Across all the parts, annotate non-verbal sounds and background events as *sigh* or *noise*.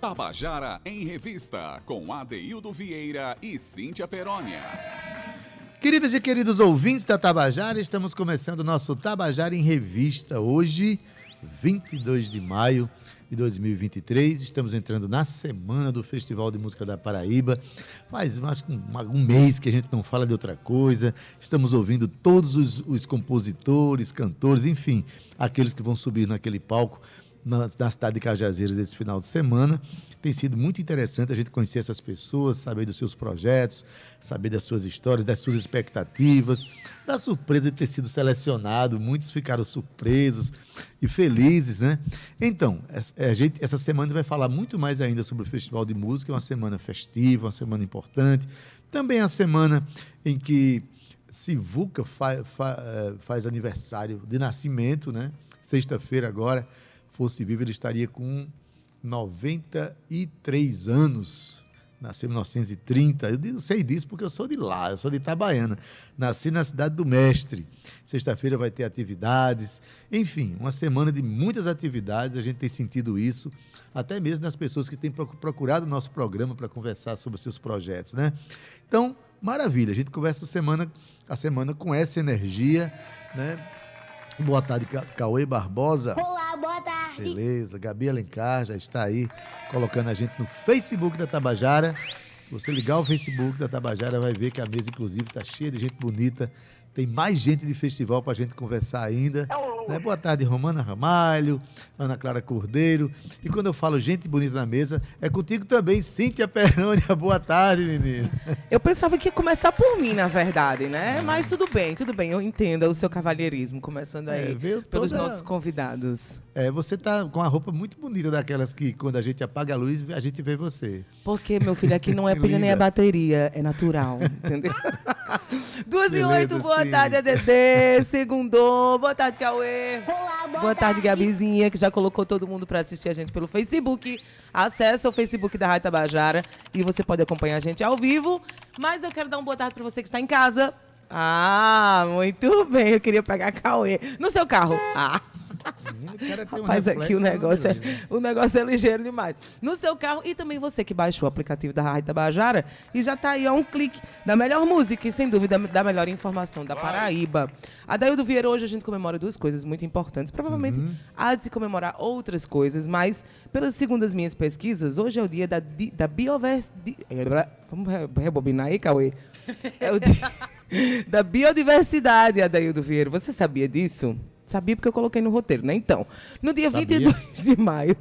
Tabajara em Revista, com Adeildo Vieira e Cíntia Perónia. Queridas e queridos ouvintes da Tabajara, estamos começando o nosso Tabajara em Revista. Hoje, 22 de maio de 2023, estamos entrando na semana do Festival de Música da Paraíba. Faz mais um, mês que a gente não fala de outra coisa. Estamos ouvindo todos os, os compositores, cantores, enfim, aqueles que vão subir naquele palco na, na cidade de Cajazeiras esse final de semana. Tem sido muito interessante a gente conhecer essas pessoas, saber dos seus projetos, saber das suas histórias, das suas expectativas, da surpresa de ter sido selecionado. Muitos ficaram surpresos e felizes, né? Então, a gente, essa semana vai falar muito mais ainda sobre o Festival de Música, é uma semana festiva, uma semana importante. Também é a semana em que Sivuca fa, fa, eh, faz aniversário de nascimento, né? Sexta-feira agora fosse vivo, ele estaria com 93 anos. Nasci em 1930. Eu sei disso porque eu sou de lá, eu sou de Itabaiana. Nasci na cidade do Mestre. Sexta-feira vai ter atividades. Enfim, uma semana de muitas atividades. A gente tem sentido isso, até mesmo nas pessoas que têm procurado o nosso programa para conversar sobre seus projetos, né? Então, maravilha. A gente começa a semana, a semana com essa energia, né? Boa tarde, Cauê Barbosa. Olá, boa tarde. Beleza, Gabi Alencar já está aí colocando a gente no Facebook da Tabajara. Se você ligar o Facebook da Tabajara, vai ver que a mesa, inclusive, está cheia de gente bonita tem mais gente de festival para a gente conversar ainda. É né? Boa tarde, Romana Ramalho, Ana Clara Cordeiro. E quando eu falo gente bonita na mesa, é contigo também, Cíntia Perônia. *laughs* Boa tarde, menina. Eu pensava que ia começar por mim, na verdade, né? Mas tudo bem, tudo bem. Eu entendo o seu cavalheirismo, começando aí é, pelos toda... nossos convidados. É, você tá com uma roupa muito bonita, daquelas que quando a gente apaga a luz, a gente vê você. Porque, meu filho, aqui não é *laughs* pilha nem a bateria, é natural, entendeu? *laughs* Duas Beleza, e oito, boa Boa tarde, ADD. Segundou. Boa tarde, Cauê. Olá, boa, boa tarde, tarde, Gabizinha, que já colocou todo mundo para assistir a gente pelo Facebook. Acesse o Facebook da Rádio Tabajara e você pode acompanhar a gente ao vivo. Mas eu quero dar uma boa tarde para você que está em casa. Ah, muito bem. Eu queria pegar Cauê no seu carro. Ah. Menino, um Rapaz, aqui o negócio, é, o negócio é ligeiro demais. No seu carro e também você que baixou o aplicativo da Rádio Tabajara e já está aí a um clique da melhor música e, sem dúvida, da melhor informação da Paraíba. A Daildo Vieira, hoje a gente comemora duas coisas muito importantes. Provavelmente uhum. há de se comemorar outras coisas, mas, pelas segundas minhas pesquisas, hoje é o dia da, da biodiversidade. Vamos rebobinar aí, Cauê? É o dia *laughs* da biodiversidade, Adaildo Vieira. Você sabia disso? Sabia porque eu coloquei no roteiro, né? Então, no dia Sabia. 22 de maio,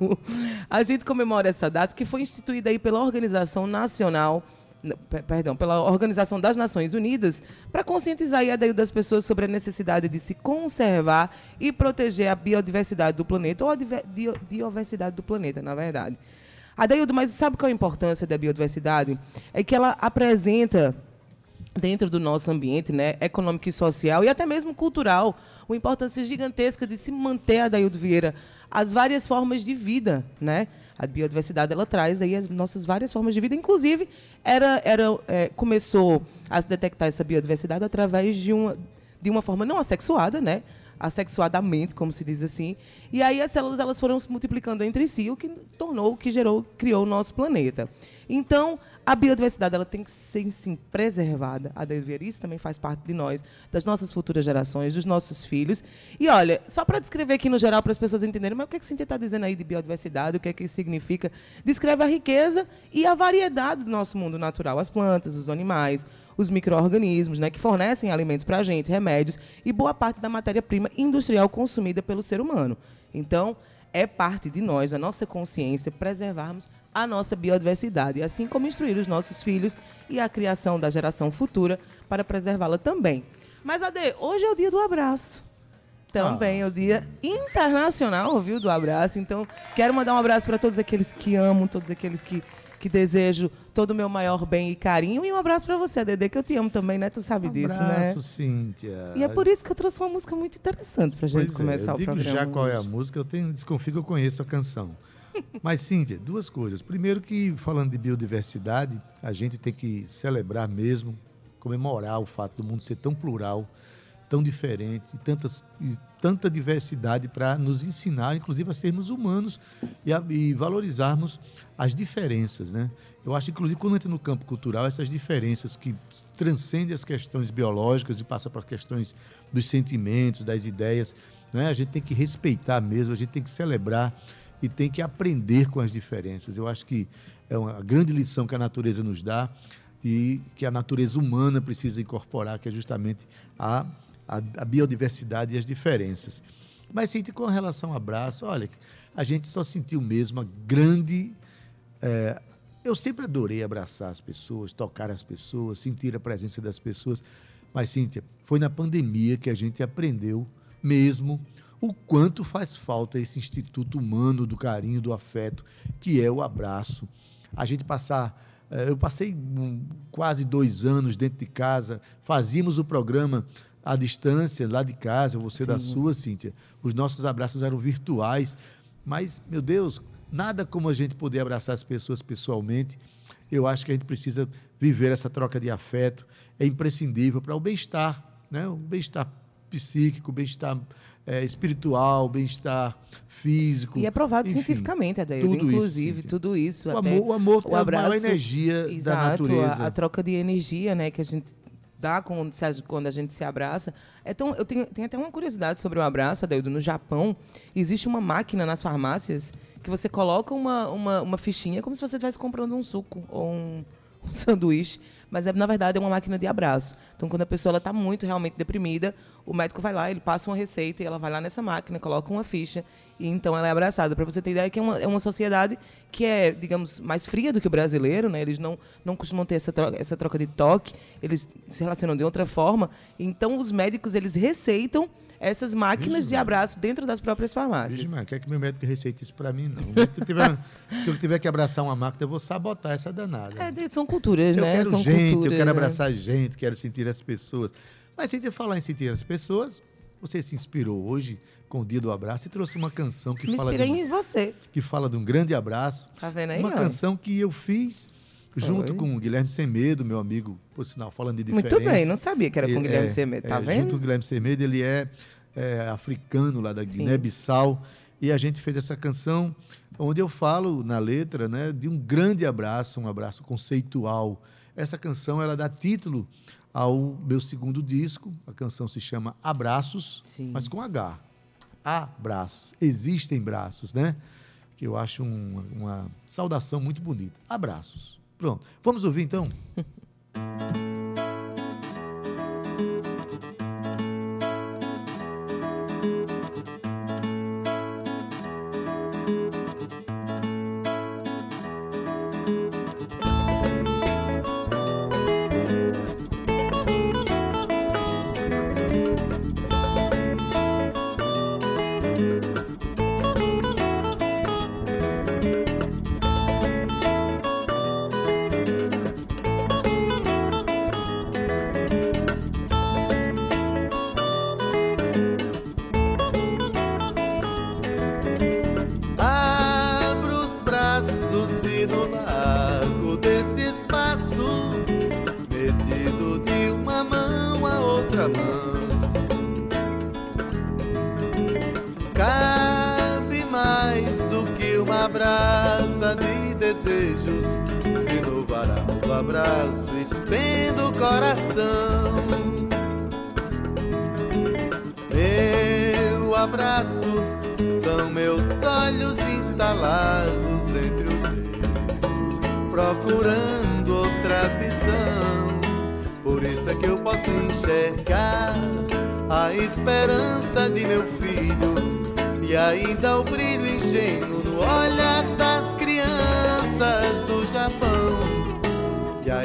a gente comemora essa data que foi instituída aí pela Organização Nacional, perdão, pela Organização das Nações Unidas, para conscientizar a ideia das pessoas sobre a necessidade de se conservar e proteger a biodiversidade do planeta, ou a diversidade do planeta, na verdade. Adaildo, mas sabe qual é a importância da biodiversidade? É que ela apresenta dentro do nosso ambiente né, econômico e social e até mesmo cultural, uma importância gigantesca de se manter, Adaildo Vieira, as várias formas de vida, né? A biodiversidade ela traz aí as nossas várias formas de vida, inclusive era, era é, começou a se detectar essa biodiversidade através de uma de uma forma não assexuada, né? assexuadamente, como se diz assim. E aí as células elas foram se multiplicando entre si, o que tornou, o que gerou, criou o nosso planeta. Então, a biodiversidade ela tem que ser sim, preservada. A isso também faz parte de nós, das nossas futuras gerações, dos nossos filhos. E olha, só para descrever aqui no geral, para as pessoas entenderem, mas o que, é que está dizendo aí de biodiversidade, o que é que significa? Descreve a riqueza e a variedade do nosso mundo natural, as plantas, os animais, os micro-organismos, né, que fornecem alimentos para a gente, remédios e boa parte da matéria-prima industrial consumida pelo ser humano. Então, é parte de nós, da nossa consciência, preservarmos a nossa biodiversidade, assim como instruir os nossos filhos e a criação da geração futura para preservá-la também. Mas, Ade, hoje é o dia do abraço. Também ah, é o dia internacional, viu, do abraço. Então, quero mandar um abraço para todos aqueles que amam, todos aqueles que, que desejo todo o meu maior bem e carinho. E um abraço para você, Dede, que eu te amo também, né? Tu sabe um disso, abraço, né? Abraço, Cíntia. E é por isso que eu trouxe uma música muito interessante para gente pois começar é, eu o digo programa. já qual é a música, eu tenho desconfio que eu conheço a canção. *laughs* Mas, Cíntia, duas coisas. Primeiro que, falando de biodiversidade, a gente tem que celebrar mesmo, comemorar o fato do mundo ser tão plural, tão diferente, e, tantas, e tanta diversidade para nos ensinar, inclusive, a sermos humanos e, a, e valorizarmos as diferenças. Né? Eu acho, inclusive, quando entra no campo cultural, essas diferenças que transcendem as questões biológicas e passam para as questões dos sentimentos, das ideias, né? a gente tem que respeitar mesmo, a gente tem que celebrar e tem que aprender com as diferenças. Eu acho que é uma grande lição que a natureza nos dá e que a natureza humana precisa incorporar, que é justamente a, a, a biodiversidade e as diferenças. Mas, sim, com relação ao abraço, olha, a gente só sentiu mesmo a grande. É, eu sempre adorei abraçar as pessoas, tocar as pessoas, sentir a presença das pessoas. Mas, Cíntia, foi na pandemia que a gente aprendeu mesmo o quanto faz falta esse instituto humano do carinho, do afeto, que é o abraço. A gente passar eh, eu passei quase dois anos dentro de casa, fazíamos o programa à distância, lá de casa, você Sim. da sua, Cíntia. Os nossos abraços eram virtuais, mas, meu Deus, nada como a gente poder abraçar as pessoas pessoalmente. Eu acho que a gente precisa viver essa troca de afeto, é imprescindível para o bem-estar, né? o bem-estar psíquico, bem-estar é, espiritual, bem-estar físico. E é provado enfim, cientificamente, Adaildo, tudo inclusive, isso, tudo isso. O amor, o amor o abraço, é a maior energia exato, da natureza. A, a, troca de energia né, que a gente dá quando, quando a gente se abraça. É tão, eu tenho, tenho até uma curiosidade sobre o abraço, Adaildo. No Japão, existe uma máquina nas farmácias que você coloca uma, uma, uma fichinha como se você estivesse comprando um suco ou um, um *laughs* sanduíche mas é, na verdade é uma máquina de abraço. Então, quando a pessoa está muito realmente deprimida, o médico vai lá, ele passa uma receita e ela vai lá nessa máquina, coloca uma ficha e então ela é abraçada. Para você ter ideia que é uma, é uma sociedade que é, digamos, mais fria do que o brasileiro, né? Eles não, não costumam ter essa troca, essa troca de toque, eles se relacionam de outra forma. Então, os médicos, eles receitam essas máquinas Vixe, de abraço dentro das próprias farmácias. Vixe, quer que meu médico receite isso para mim, não. Se eu, tiver, *laughs* se eu tiver que abraçar uma máquina, eu vou sabotar essa danada. É, são culturas, eu né? Eu quero são gente, culturas, eu quero né? abraçar gente, quero sentir as pessoas. Mas sem te falar em sentir as pessoas, você se inspirou hoje com o Dia do Abraço e trouxe uma canção que Me fala de em você. que fala de um grande abraço. Tá vendo aí? Uma canção que eu fiz junto Foi. com o Guilherme Semedo, meu amigo, por sinal, falando de diferença. Muito bem, não sabia que era com o Guilherme é- Semedo, tá é, vendo? Junto com o Guilherme Semedo, ele é, é, africano lá da. Guiné-Bissau. E a gente fez essa canção onde eu falo na letra né, de um grande abraço, um abraço conceitual. Essa canção ela dá título ao meu segundo disco. A canção se chama Abraços, Sim. mas com H. Abraços. Existem braços, né? Que eu acho um- uma saudação muito bonita. Abraços. Pronto. Vamos ouvir então? *laughs* estendo o coração. Meu abraço são meus olhos instalados entre os dedos, procurando outra visão. Por isso é que eu posso enxergar a esperança de meu filho e ainda o brilho ingênuo no olhar das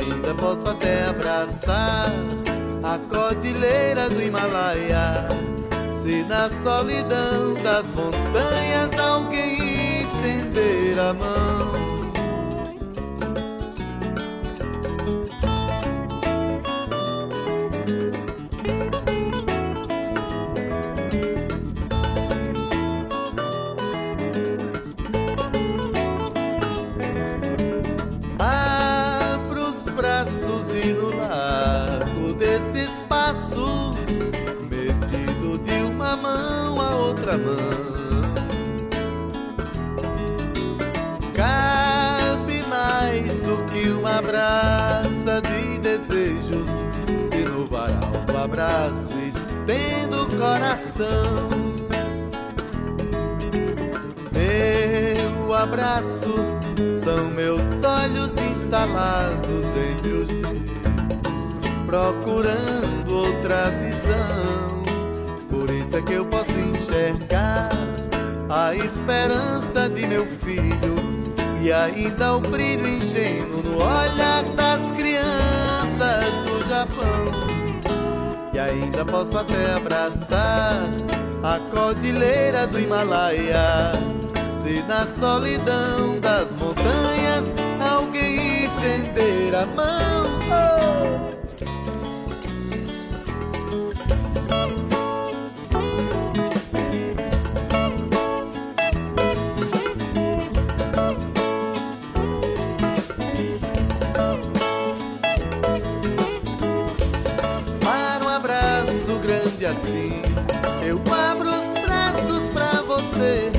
ainda posso até abraçar a cordilheira do Himalaia. Se na solidão das montanhas alguém estender a mão. Uma braça de desejos, se no varal do abraço estendo o coração. Meu abraço são meus olhos instalados entre os dedos, procurando outra visão. Por isso é que eu posso enxergar a esperança de meu filho e ainda o brilho ingênuo no olhar das crianças do Japão. E ainda posso até abraçar a cordilheira do Himalaia. Se na solidão das montanhas alguém estender a mão. Oh! Assim, eu abro os braços pra você,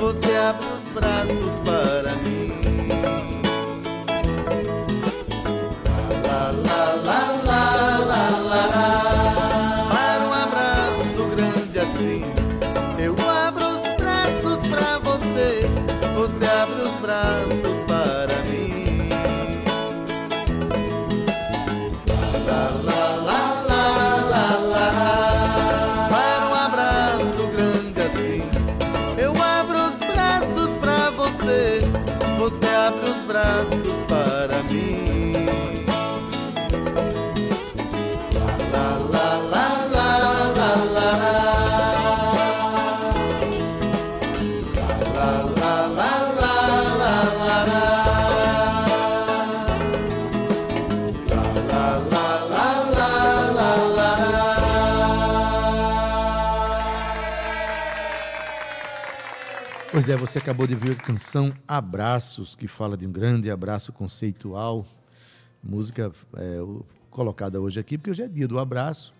você abre os braços para braços para é, você acabou de ver a canção Abraços, que fala de um grande abraço conceitual. Música é, colocada hoje aqui, porque hoje é dia do abraço.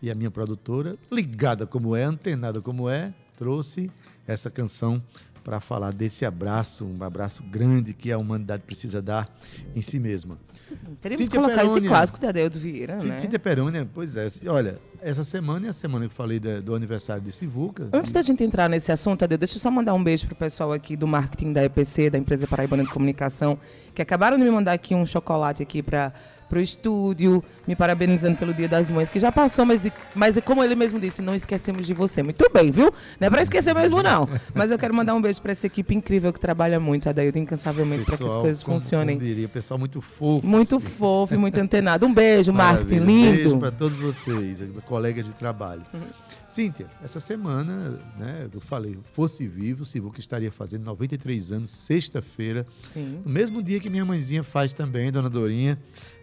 E a minha produtora, ligada como é, antenada como é, trouxe essa canção para falar desse abraço, um abraço grande que a humanidade precisa dar em si mesma. *laughs* Teríamos que Cíntia colocar esse Perônia. clássico de Adeildo Vieira, Cíntia né? Cíntia Perônia, pois é. Olha, essa semana é a semana que eu falei da- do aniversário de Sivuca. Antes da gente entrar nesse assunto, Adeildo, deixa eu só mandar um beijo pro pessoal aqui do marketing da EPC, da empresa Paraibana de Comunicação, que acabaram de me mandar aqui um chocolate aqui para pro estúdio, me parabenizando pelo Dia das Mães, que já passou, mas, mas como ele mesmo disse, não esquecemos de você. Muito bem, viu? Não é para esquecer mesmo, não. Mas eu quero mandar um beijo para essa equipe incrível que trabalha muito, Adaildo, incansavelmente, para que as coisas como- funcionem. Como diria, pessoal muito fofo. Muito assim. fofo e muito antenado. Um beijo, marketing Maravilha. Um Beijo lindo. para todos vocês, colegas de trabalho. Uhum. Cíntia, essa semana, né, eu falei, fosse vivo, Sivuca estaria fazendo 93 anos, sexta-feira, no mesmo dia que minha mãezinha faz também, Dona Dorinha,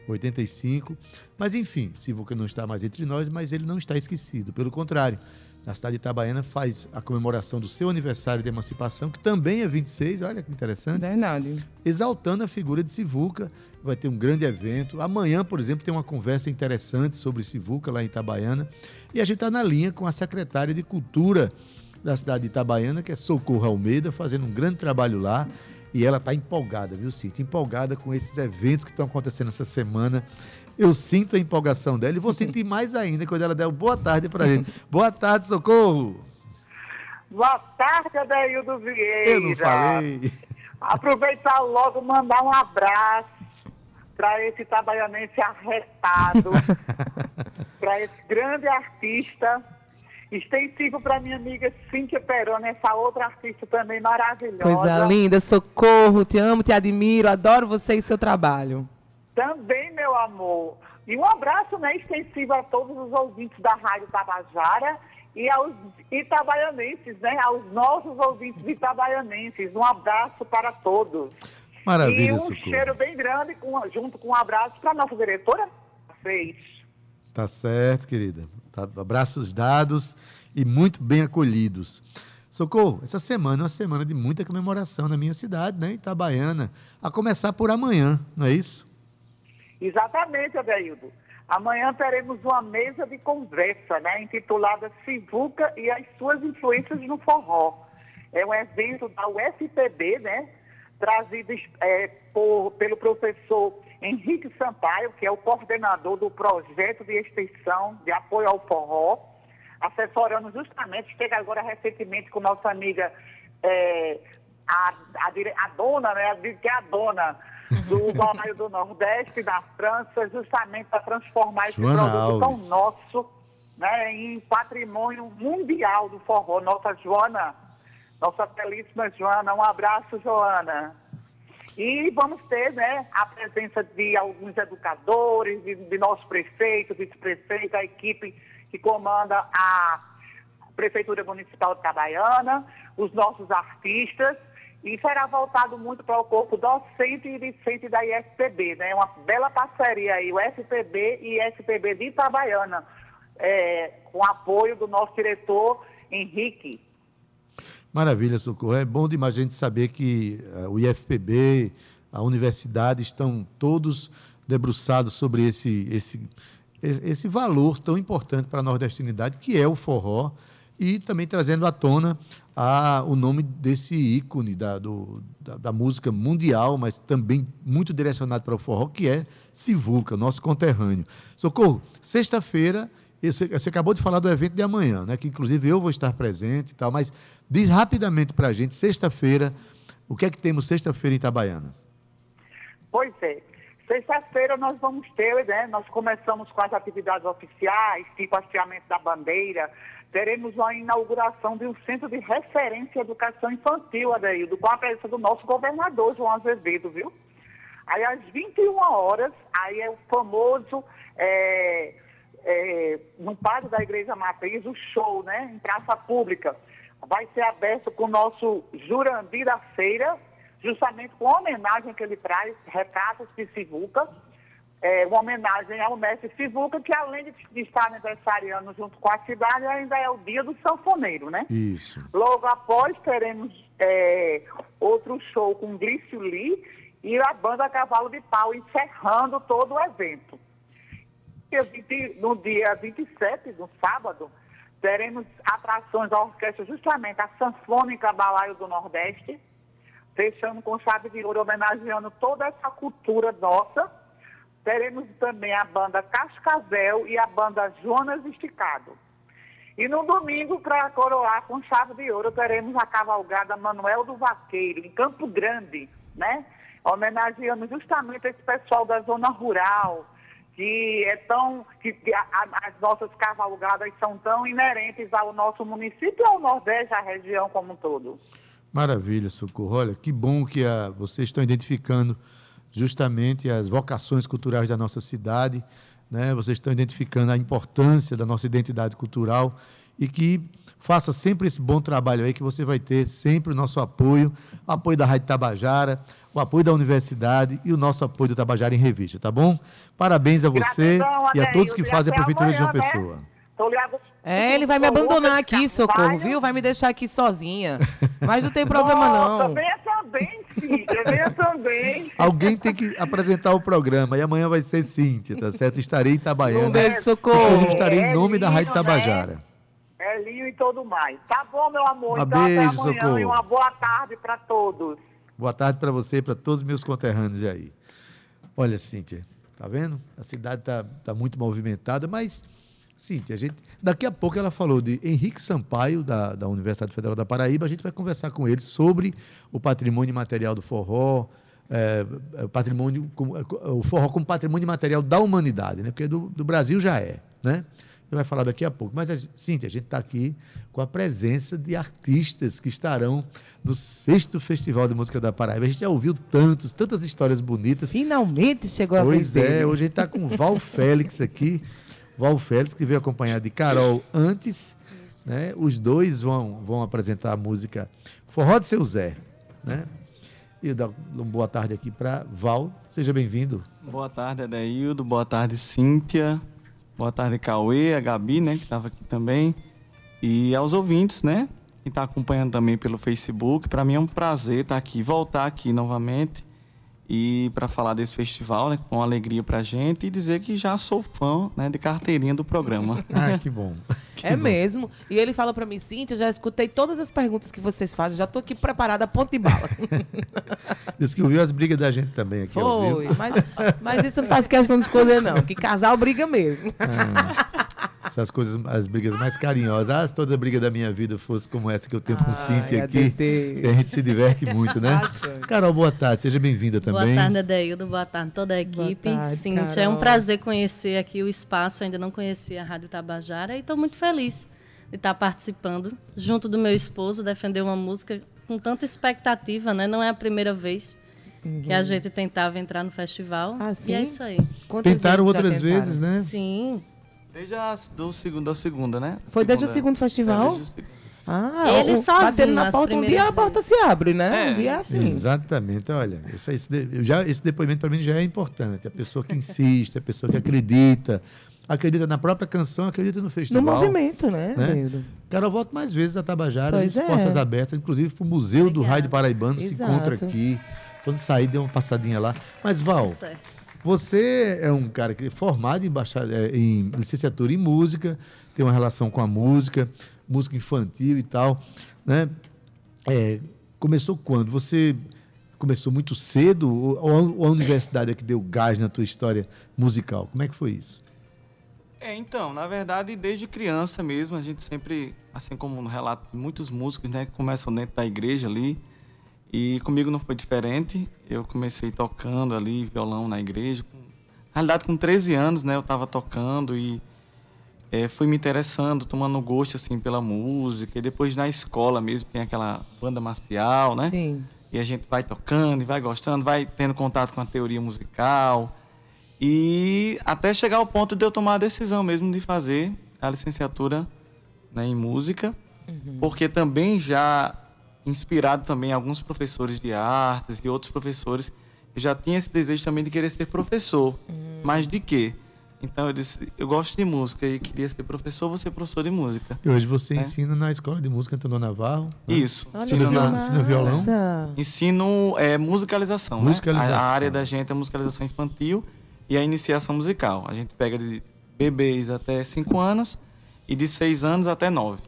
85. Mas enfim, Sivuca não está mais entre nós, mas ele não está esquecido. Pelo contrário, na cidade de Itabaiana faz a comemoração do seu aniversário de emancipação, que também é 26, olha que interessante Verdade. exaltando a figura de Sivuca. Vai ter um grande evento. Amanhã, por exemplo, tem uma conversa interessante sobre Sivuca lá em Itabaiana. E a gente está na linha com a secretária de Cultura da cidade de Itabaiana, que é Socorro Almeida, fazendo um grande trabalho lá. E ela está empolgada, viu, Cíntia? Empolgada com esses eventos que estão acontecendo essa semana. Eu sinto a empolgação dela e vou sentir mais ainda quando ela der uma boa tarde pra gente. *laughs* Boa tarde, Socorro! Boa tarde, Adaildo Vieira. Eu não falei. Aproveitar logo e mandar um abraço para esse trabalhamento arretado, *laughs* para esse grande artista, extensivo para minha amiga Cíntia Peroni, essa outra artista também maravilhosa. Coisa linda, socorro, te amo, te admiro, adoro você e seu trabalho. Também, meu amor. E um abraço né, extensivo a todos os ouvintes da Rádio Tabajara e aos itabaianenses, né? Aos nossos ouvintes itabaianenses. Um abraço para todos. Maravilha, e um Socorro. cheiro bem grande, com- junto com um abraço para a nossa diretora, fez. Tá certo, querida. Tá, abraços dados e muito bem acolhidos. Socorro, essa semana é uma semana de muita comemoração na minha cidade, né, Itabaiana. A começar por amanhã, não é isso? Exatamente, Adeildo. Amanhã teremos uma mesa de conversa, né, intitulada Sivuca e as suas influências no forró. É um evento da UFPB, né, trazido é, por, pelo professor Henrique Sampaio, que é o coordenador do projeto de extensão de apoio ao forró, assessorando justamente, esteve agora recentemente com nossa amiga, é, a, a, a, dona, né, que é a dona do *laughs* Balaio do Nordeste, da França, justamente para transformar esse Joana produto tão nosso né, em patrimônio mundial do forró. Nossa Joana, nossa belíssima Joana, um abraço, Joana. E vamos ter né, a presença de alguns educadores, de, de nosso prefeito, vice-prefeito, a equipe que comanda a Prefeitura Municipal de Itabaiana, os nossos artistas, e será voltado muito para o corpo docente e discente da IFPB, né? Uma bela parceria aí, o FPB e IFPB de Itabaiana, é, com apoio do nosso diretor Henrique. Maravilha, Socorro. É bom demais a gente saber que eh, o IFPB, a universidade estão todos debruçados sobre esse, esse, esse valor tão importante para a nordestinidade, que é o forró, e também trazendo à tona a, o nome desse ícone da, do, da, da música mundial, mas também muito direcionado para o forró, que é Sivuca, nosso conterrâneo. Socorro, sexta-feira, você, acabou de falar do evento de amanhã, né? Que inclusive eu vou estar presente e tal, mas diz rapidamente para a gente, sexta-feira, o que é que temos sexta-feira em Itabaiana? Pois é. Sexta-feira nós vamos ter, né? Nós começamos com as atividades oficiais, tipo hasteamento da bandeira. Teremos a inauguração de um centro de referência em educação infantil, Adeildo, com a presença do nosso governador, João Azevedo, viu? Aí às 21 horas, aí é o famoso, é, é, no pátio da Igreja Matriz, o show, né? Em praça pública. Vai ser aberto com o nosso Jurandir da Feira, justamente com a homenagem que ele traz, retratos de Sivuca, é, uma homenagem ao mestre Sivuca, que além de, de estar aniversariando junto com a cidade, ainda é o dia do sanfoneiro, né? Isso. Logo após teremos é, outro show com Glício Lee e a banda Cavalo de Pau encerrando todo o evento. Dia 20 no dia 27, no sábado, teremos atrações da orquestra, justamente a Sanfônica Balaio do Nordeste, fechando com chave de ouro, homenageando toda essa cultura nossa. Teremos também a banda Cascavel e a banda Jonas Esticado. E no domingo, para coroar com chave de ouro, teremos a cavalgada Manuel do Vaqueiro, em Campo Grande, né? Homenageando justamente esse pessoal da zona rural, que é tão. que, a, a, as nossas cavalgadas são tão inerentes ao nosso município ao Nordeste, à região como um todo. Maravilha, Socorro. Olha, que bom que a, vocês estão identificando justamente as vocações culturais da nossa cidade, né? vocês estão identificando a importância da nossa identidade cultural e que faça sempre esse bom trabalho aí, que você vai ter sempre o nosso apoio, o apoio da Rádio Tabajara, o apoio da universidade e o nosso apoio do Tabajara em Revista, tá bom? Parabéns a você Gratidão, e a todos que fazem a Prefeitura de João amanhã, né? Pessoa. Agu- É, ele vai me abandonar aqui, socorro, viu? Vai me deixar aqui sozinha. Mas não tem problema, não. venha também, filha, venha também. Alguém tem que apresentar o programa e amanhã vai ser Cíntia, tá certo? Estarei em Itabaiana. Um beijo, socorro. Inclusive estarei em nome da É Rádio né? Tabajara. Elinho e tudo mais. Tá bom, meu amor? Um então beijo, até amanhã socorro. e uma boa tarde para todos. Boa tarde para você e para todos os meus conterrâneos aí. Olha, Cíntia, tá vendo? A cidade tá, tá muito movimentada, mas, Cíntia, a gente, daqui a pouco ela falou de Henrique Sampaio, da, da Universidade Federal da Paraíba, a gente vai conversar com ele sobre o patrimônio material do forró, é, é, o patrimônio, é, o forró como patrimônio material da humanidade, né? Porque do, do Brasil já é, né? Ele vai falar daqui a pouco. Mas, Cíntia, a gente está aqui com a presença de artistas que estarão no sexto Festival de Música da Paraíba. A gente já ouviu tantos, tantas histórias bonitas. Finalmente chegou a Pois vez é, dele. hoje a gente está com o Val *laughs* Félix aqui. Val Félix, que veio acompanhado de Carol antes. Né? Os dois vão, vão apresentar a música Forró de Seu Zé. Né? E eu dou uma boa tarde aqui para Val. Seja bem-vindo. Boa tarde, Adaildo. Boa tarde, Cíntia. Boa tarde, Cauê, a Gabi, né, que estava aqui também. E aos ouvintes, né, que está acompanhando também pelo Facebook. Para mim é um prazer estar aqui, voltar aqui novamente e para falar desse festival, né, que foi uma alegria para a gente, e dizer que já sou fã né, de carteirinha do programa. *laughs* Ah, que bom. Que *laughs* É bom. mesmo. E ele fala pra mim, Cíntia, já escutei todas as perguntas que vocês fazem, já tô aqui preparada, ponto de bala. *laughs* Diz que ouviu as brigas da gente também aqui? Foi. Mas, mas isso não faz questão de escolher, não. Que casal briga mesmo. Essas coisas, as brigas mais carinhosas. Ah, se toda briga da minha vida fosse como essa que eu tenho com o Ai, Cíntia a aqui. E a gente se diverte muito, né? Carol, boa tarde. Seja bem-vinda também. Boa tarde, Adeildo. Boa tarde, toda a equipe. Cíntia, é um prazer conhecer aqui o espaço. Ainda não conhecia a Rádio Tabajara e estou muito feliz de estar participando, junto do meu esposo, defender uma música com tanta expectativa, né? Não é a primeira vez que a gente tentava entrar no festival. Uhum. Ah, sim? E é isso aí. Quantas Tentaram vezes outras tentaram? vezes, né? Sim. Desde a do segundo, da segunda, né? Foi desde o Segunda- segundo festival? É, desde o segundo. Ah, Ele o- sozinho, batendo na porta, um dia a porta se abre, né? É. Um dia é assim. Exatamente, olha, esse, esse, de- eu já, esse depoimento para mim já é importante. A pessoa que insiste, a pessoa que acredita, acredita na própria canção, acredita no No festival. movimento, né, né? Deildo? Cara, eu volto mais vezes a Tabajara, Pois as é. portas abertas, inclusive para o Museu do Obrigada. Rádio Paraibano se Exato. encontra aqui. Quando sair, dê uma passadinha lá. Mas, Val, Certo. Você é um cara que é formado em, bachar- eh, em licenciatura em música, tem uma relação com a música, música infantil e tal, né? É, começou quando? Você começou muito cedo ou a universidade é que deu gás na tua história musical? Como é que foi isso? É, então, na verdade, desde criança mesmo, a gente sempre, assim como no relato de muitos músicos, né, que começam dentro da igreja ali, e comigo não foi diferente. Eu comecei tocando ali violão na igreja. Na realidade, com 13 anos, né, eu estava tocando e é, fui me interessando, tomando gosto assim pela música. E depois na escola mesmo tem aquela banda marcial, né? Sim. E a gente vai tocando e vai gostando, vai tendo contato com a teoria musical. E até chegar ao ponto de eu tomar a decisão mesmo de fazer a licenciatura né, em música. Porque também já inspirado também alguns professores de artes e outros professores, eu já tinha esse desejo também de querer ser professor. Mas de quê? Então eu disse, eu gosto de música e queria ser professor, vou ser professor de música. E hoje você É. ensina na Escola de Música Antônio Navarro. né? Isso. Ensina violão, ensina violão. Ensino é, musicalização, né? Musicalização. A, a área da gente é musicalização infantil e a iniciação musical. A gente pega de bebês até 5 anos e de 6 anos até 9.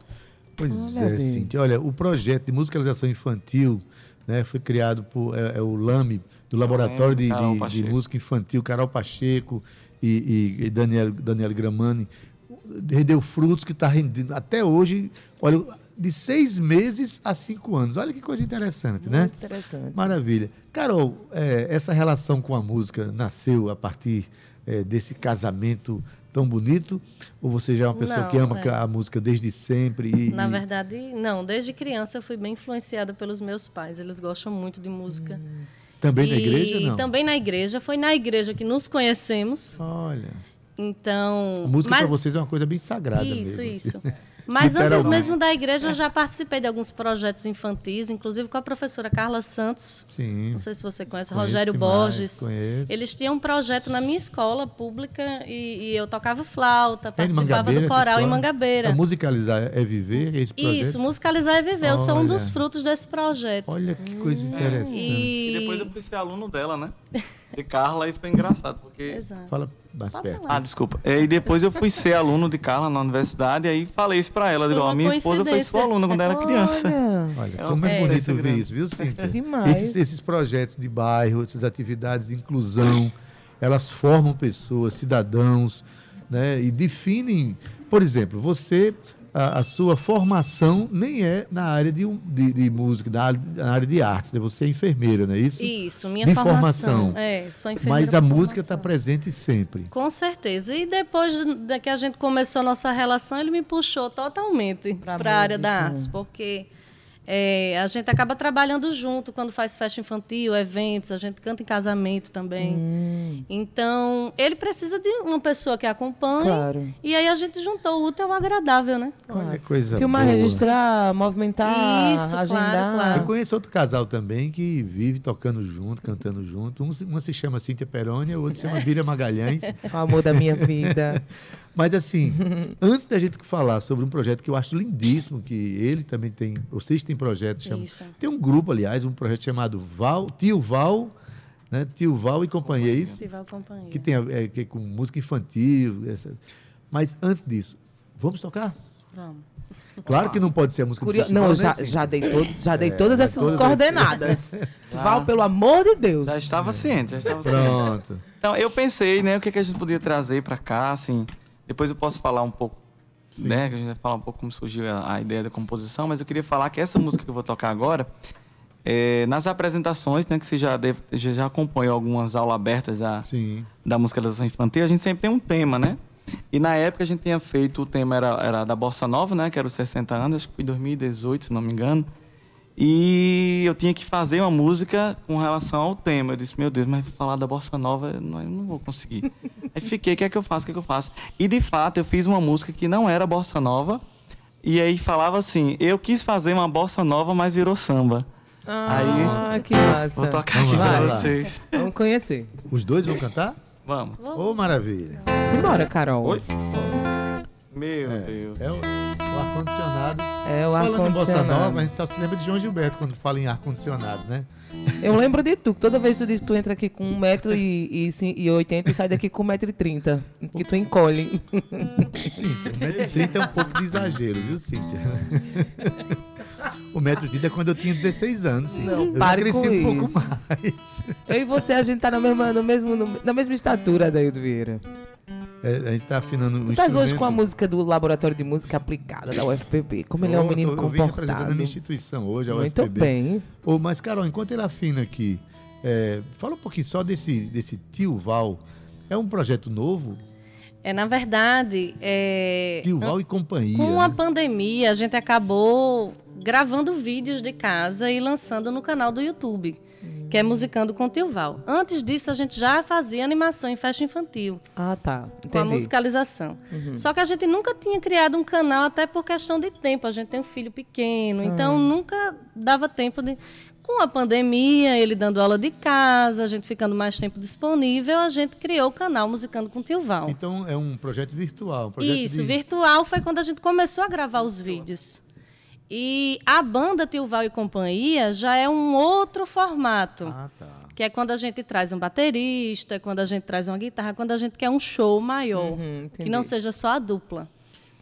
Pois Olha, é, Deus. Cíntia. Olha, o projeto de musicalização infantil né, foi criado por é, é o LAME, do Laboratório de, de- de. Música Infantil, Carol Pacheco e, e, e Daniel, Daniel Gramani. Rendeu frutos que está rendendo até hoje, olha, de seis meses a cinco anos. Olha que coisa interessante, né? Muito interessante. Maravilha. Carol, é, essa relação com a música nasceu a partir é, desse casamento tão bonito? Ou você já é uma pessoa Não, que ama é. a música desde sempre? E, Na verdade, não. Desde criança eu fui bem influenciada pelos meus pais. Eles gostam muito de música. Também e na igreja, não? também na igreja. Foi na igreja que nos conhecemos. Olha, Então. a música para vocês é uma coisa bem sagrada Isso, mesmo. isso. *laughs* Mas antes mesmo da igreja, eu já participei de alguns projetos infantis, inclusive com a professora Carla Santos. Sim. Não sei se você conhece, Conheço Rogério demais, Borges. conheço. Eles tinham um projeto na minha escola pública e, e eu tocava flauta, É participava do coral em? Mangabeira. A musicalizar é viver, é esse projeto? Isso, musicalizar e viver. Eu sou um Olha. dos frutos desse projeto. Olha que coisa interessante. E, E depois eu fui ser aluno dela, né? *laughs* De Carla e foi engraçado, porque Exato. Fala mais Pode perto. Ah, desculpa. É, E depois eu fui ser aluno de Carla na universidade, e aí falei isso pra ela. Digo, ó, minha esposa foi sua aluna quando era criança. Olha. Olha, É como é, uma bonito ver grande. isso, viu, Cíntia? Demais. Esses, esses projetos de bairro, essas atividades de inclusão, elas formam pessoas, cidadãos, né? E definem, por exemplo, você, a, a sua formação nem é na área de, um- de, de música, na área, na área de artes, né? Você é enfermeira, não é isso? Isso, minha De formação. formação. É, sou enfermeira Mas a música está presente sempre. Com certeza. E depois de que a gente começou a nossa relação, ele me puxou totalmente para a área da artes, porque é, a gente acaba trabalhando junto quando faz festa infantil, eventos, a gente canta em casamento também. Hum. Então, ele precisa de uma pessoa que acompanhe. Claro. E aí a gente juntou o útil ao agradável, né? Olha que coisa Filmar, boa. registrar, movimentar, Isso, claro, agendar. claro. Eu conheço outro casal também que vive tocando junto, cantando junto. Um, se- uma se chama Cíntia Perônia, o outro se chama *laughs* Bíria Magalhães. O amor da minha vida. *laughs* Mas assim, *laughs* antes da gente falar sobre um projeto que eu acho lindíssimo, que ele também tem, vocês têm projetos, chama- Isso. tem um grupo, aliás, um projeto chamado Val, Tio Val né? Tio Val e companhia, é isso? Tiver companhia. Que tem é, que é com música infantil. essa- Mas antes disso, vamos tocar? Vamos. Claro que não pode ser a música Curio- Não, já, Cíntia? já dei, todos, já dei *laughs* É, todas essas todas coordenadas. *laughs* Val, pelo amor de Deus. Já estava ciente, já estava ciente. Pronto. Então, eu pensei, né, o que, que a gente podia trazer para cá, assim. Depois eu posso falar um pouco, né, que a gente vai falar um pouco como surgiu a, a ideia da composição, mas eu queria falar que essa música que eu vou tocar agora, é, nas apresentações, né, que você já, deve, já, já acompanhou algumas aulas abertas da, Sim. da musicalização infantil, a gente sempre tem um tema, né? E na época a gente tinha feito, o tema era, era da Bossa Nova, né, que era os 60 anos, acho que foi em 2018, se não me engano. E eu tinha que fazer uma música com relação ao tema. Eu disse, meu Deus, mas falar da bossa nova eu não, eu não vou conseguir. *laughs* Aí fiquei, o que é que eu faço, o que é que eu faço? E de fato eu fiz uma música que não era bossa nova. E aí falava assim, eu quis fazer uma bossa nova, mas virou samba. Ah, que massa. Vou tocar aqui Vamos pra lá. vocês. Vamos conhecer. Os dois vão cantar? Vamos. Ô, maravilha. Simbora, Carol. Oi? Meu É, Deus. é o, o ar-condicionado. É o Falando em Bossa Nova, a ar-condicionado. gente só se lembra de João Gilberto quando fala em ar-condicionado, né? Eu lembro de tu. que Toda vez que tu diz que tu entra aqui com 1,80m e, 80 e sai daqui com 1,30m. Que tu encolhe. Cíntia, 1,30m é um pouco de exagero, viu, Cíntia? O 1,30m é quando eu tinha 16 anos, Cíntia. Não, eu pare cresci com um pouco isso. mais. Eu e você, a gente tá na mesma, no mesmo, no- na mesma estatura, Daildo Vieira. É, a gente tá afinando o Tu estás hoje com a música do Laboratório de Música Aplicada da UFPB. Como ele é um menino tô- Eu vim representando a comportado. minha instituição hoje, a Muito UFPB. bem. Ô, mas, Carol, enquanto ele afina aqui, é, fala um pouquinho só desse, desse Tio Val. É um projeto novo? É, na verdade, é, Tio Val e companhia. com a né? pandemia, a gente acabou gravando vídeos de casa e lançando no canal do YouTube, que é Musicando com Tio Val. Antes disso, a gente já fazia animação em festa infantil, Ah, tá. com a Entendi. Uhum. musicalização. Só que a gente nunca tinha criado um canal, até por questão de tempo. A gente tem um filho pequeno, então nunca dava tempo de. Com a pandemia, ele dando aula de casa, a gente ficando mais tempo disponível, a gente criou o canal Musicando com Tio Val. Então, é um projeto virtual. Um projeto Isso, de... virtual foi quando a gente começou a gravar os vídeos. E a banda Tio Val e Companhia já é um outro formato. Ah, tá. Que é quando a gente traz um baterista, é quando a gente traz uma guitarra, quando a gente quer um show maior. Uhum, que não seja só a dupla.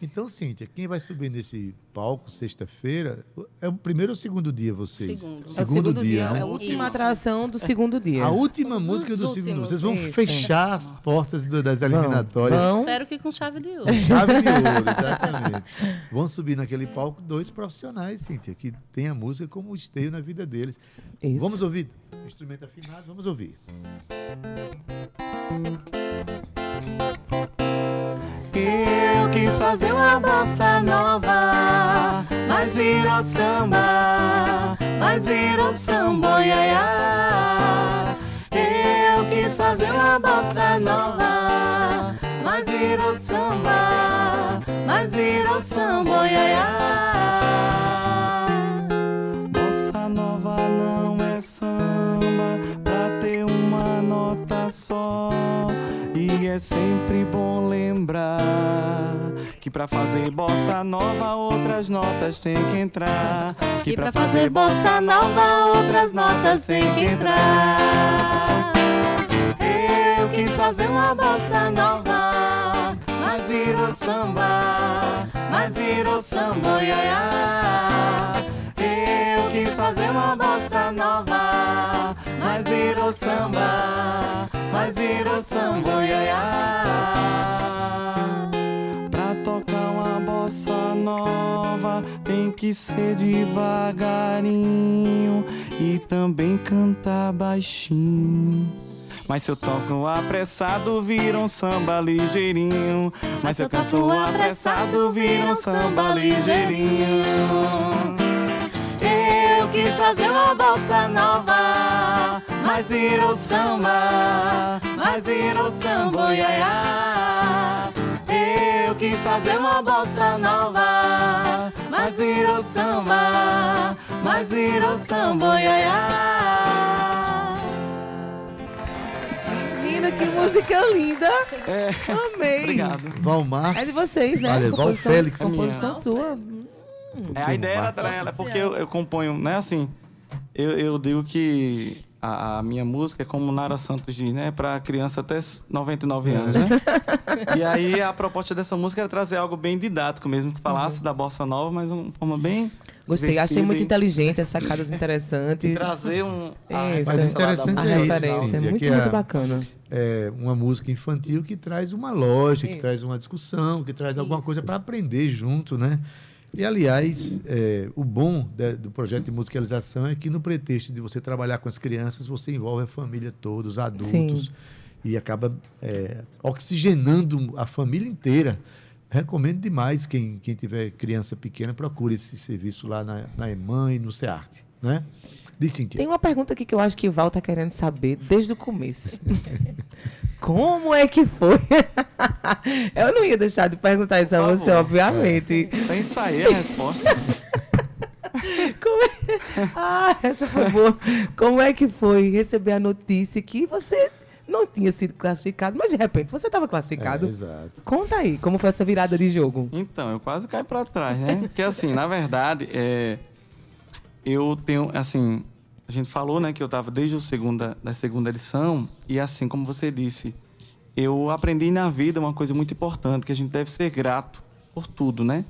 Então, Cíntia, quem vai subir nesse palco sexta-feira é o primeiro ou segundo dia vocês? Segundo. É o segundo dia, né? é a última Isso. atração do segundo dia. A última Somos música do segundo. últimos. Vocês vão Isso. fechar as portas do- das eliminatórias. Vão. Espero que com chave de ouro. Chave de ouro, exatamente. Vão subir naquele palco dois profissionais, Cíntia, que tem a música como esteio na vida deles. Isso. Vamos ouvir? Instrumento afinado, vamos ouvir. Eu quis fazer uma bossa nova, mas virou samba, mas virou samba, iaiá. Eu quis fazer uma bossa nova, mas virou samba, mas virou samba, só. E é sempre bom lembrar que pra fazer bossa nova outras notas têm que entrar. Que pra fazer bossa nova outras notas têm que entrar. Eu quis fazer uma bossa nova, mas virou samba, mas virou samba, iaiá. Eu quis fazer uma bossa nova, mas virou samba, mas virou samba, iaiá. Pra tocar uma bossa nova tem que ser devagarinho e também cantar baixinho. Mas se eu toco apressado, vira um samba ligeirinho. Mas se eu canto apressado, vira um samba ligeirinho. Eu quis fazer uma bossa nova, mas virou samba, mas virou samba, iaiá. Eu quis fazer uma bossa nova, mas virou samba, mas virou samba, iaiá. Menina, que música linda. Amei. Obrigado. Val Marques. É de vocês, né? Olha, Val Félix. Composição sua. É, a ideia era dela, porque eu, eu componho, né, assim, eu, eu digo que a, a minha música é como Nara Santos diz, né? Para criança até 99 anos, né? *laughs* e aí a proposta dessa música era trazer algo bem didático mesmo, que falasse da bossa nova, mas de uma forma bem Gostei, achei muito inteligente, as sacadas interessantes. e trazer um a Isso. Mas interessante A é isso, Cíntia, muito, que muito a- bacana. é uma música infantil que traz uma lógica, que Isso. traz uma discussão, que traz alguma Isso. coisa para aprender junto, né? E, aliás, é, o bom da- do projeto de musicalização é que, no pretexto de você trabalhar com as crianças, você envolve a família toda, os adultos, Sim. e acaba é, oxigenando a família inteira. Recomendo demais quem, quem tiver criança pequena, procure esse serviço lá na, na EMAN e no SEARTE, né? Cíntia. Tem uma pergunta aqui que eu acho que Val tá querendo saber desde o começo. *laughs* Como é que foi? *laughs* eu não ia deixar de perguntar isso a você, obviamente. Tem isso aí a resposta. *laughs* Como é... Ah, essa foi boa. Como é que foi receber a notícia que você não tinha sido classificado, mas de repente você estava classificado? É, exato. Conta aí, como foi essa virada de jogo? Então, eu quase caí pra trás, né? Porque assim, na verdade, é, eu tenho, assim, a gente falou, né, que eu tava desde o segunda, da segunda edição, e assim, como você disse, eu aprendi na vida uma coisa muito importante, que a gente deve ser grato por tudo, né?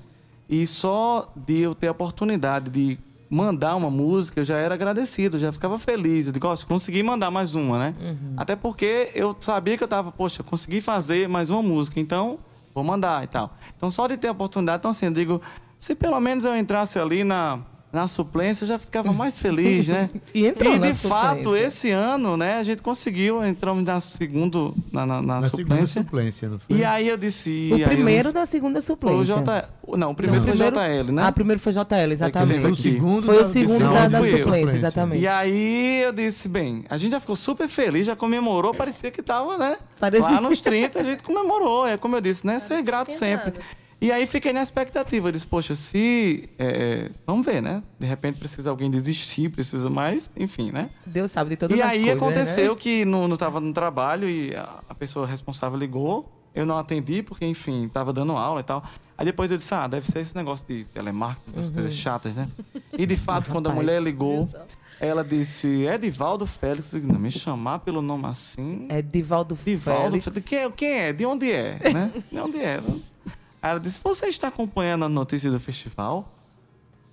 E só de eu ter a oportunidade de mandar uma música, eu já era agradecido, já ficava feliz. Eu digo, "Nossa, consegui mandar mais uma, né? Até porque eu sabia que eu tava, poxa, consegui fazer mais uma música, então vou mandar e tal. Então, só de ter a oportunidade, então assim, eu digo, se pelo menos eu entrasse ali na, na suplência, eu já ficava mais feliz, né? *laughs* E entrou E na de fato, suplência. esse ano, né, a gente conseguiu, entramos na segundo, na, na, na Na segunda suplência. suplência, não foi? E aí eu disse. O aí eu- primeiro da segunda foi o suplência. J... Não, o primeiro Não, foi JL, né? Ah, primeiro foi JL, exatamente. Foi o segundo Foi o da- segundo da- da, da eu. suplência, exatamente. E aí eu disse, bem, a gente já ficou super feliz, já comemorou, parecia que tava, né? Parecia. Lá nos 30 a gente comemorou, é como eu disse, né? Ser grato sempre. E aí fiquei na expectativa, eu disse, poxa, se... é, vamos ver, né? De repente precisa alguém desistir, precisa mais, enfim, né? Deus sabe de todas E as aí coisas, aconteceu né? que no, no, tava no trabalho e a, a pessoa responsável ligou. Eu não atendi porque, enfim, tava dando aula e tal. Aí depois eu disse, ah, deve ser esse negócio de telemarketing, essas coisas chatas, né? E de *laughs* fato, quando a mulher ligou, ela disse, Edivaldo Félix. Não, me chamar pelo nome assim. É Divaldo Divaldo Félix. Félix. Quem, é- quem é? De onde é? né? De onde é? Aí ela disse, você está acompanhando a notícia do festival?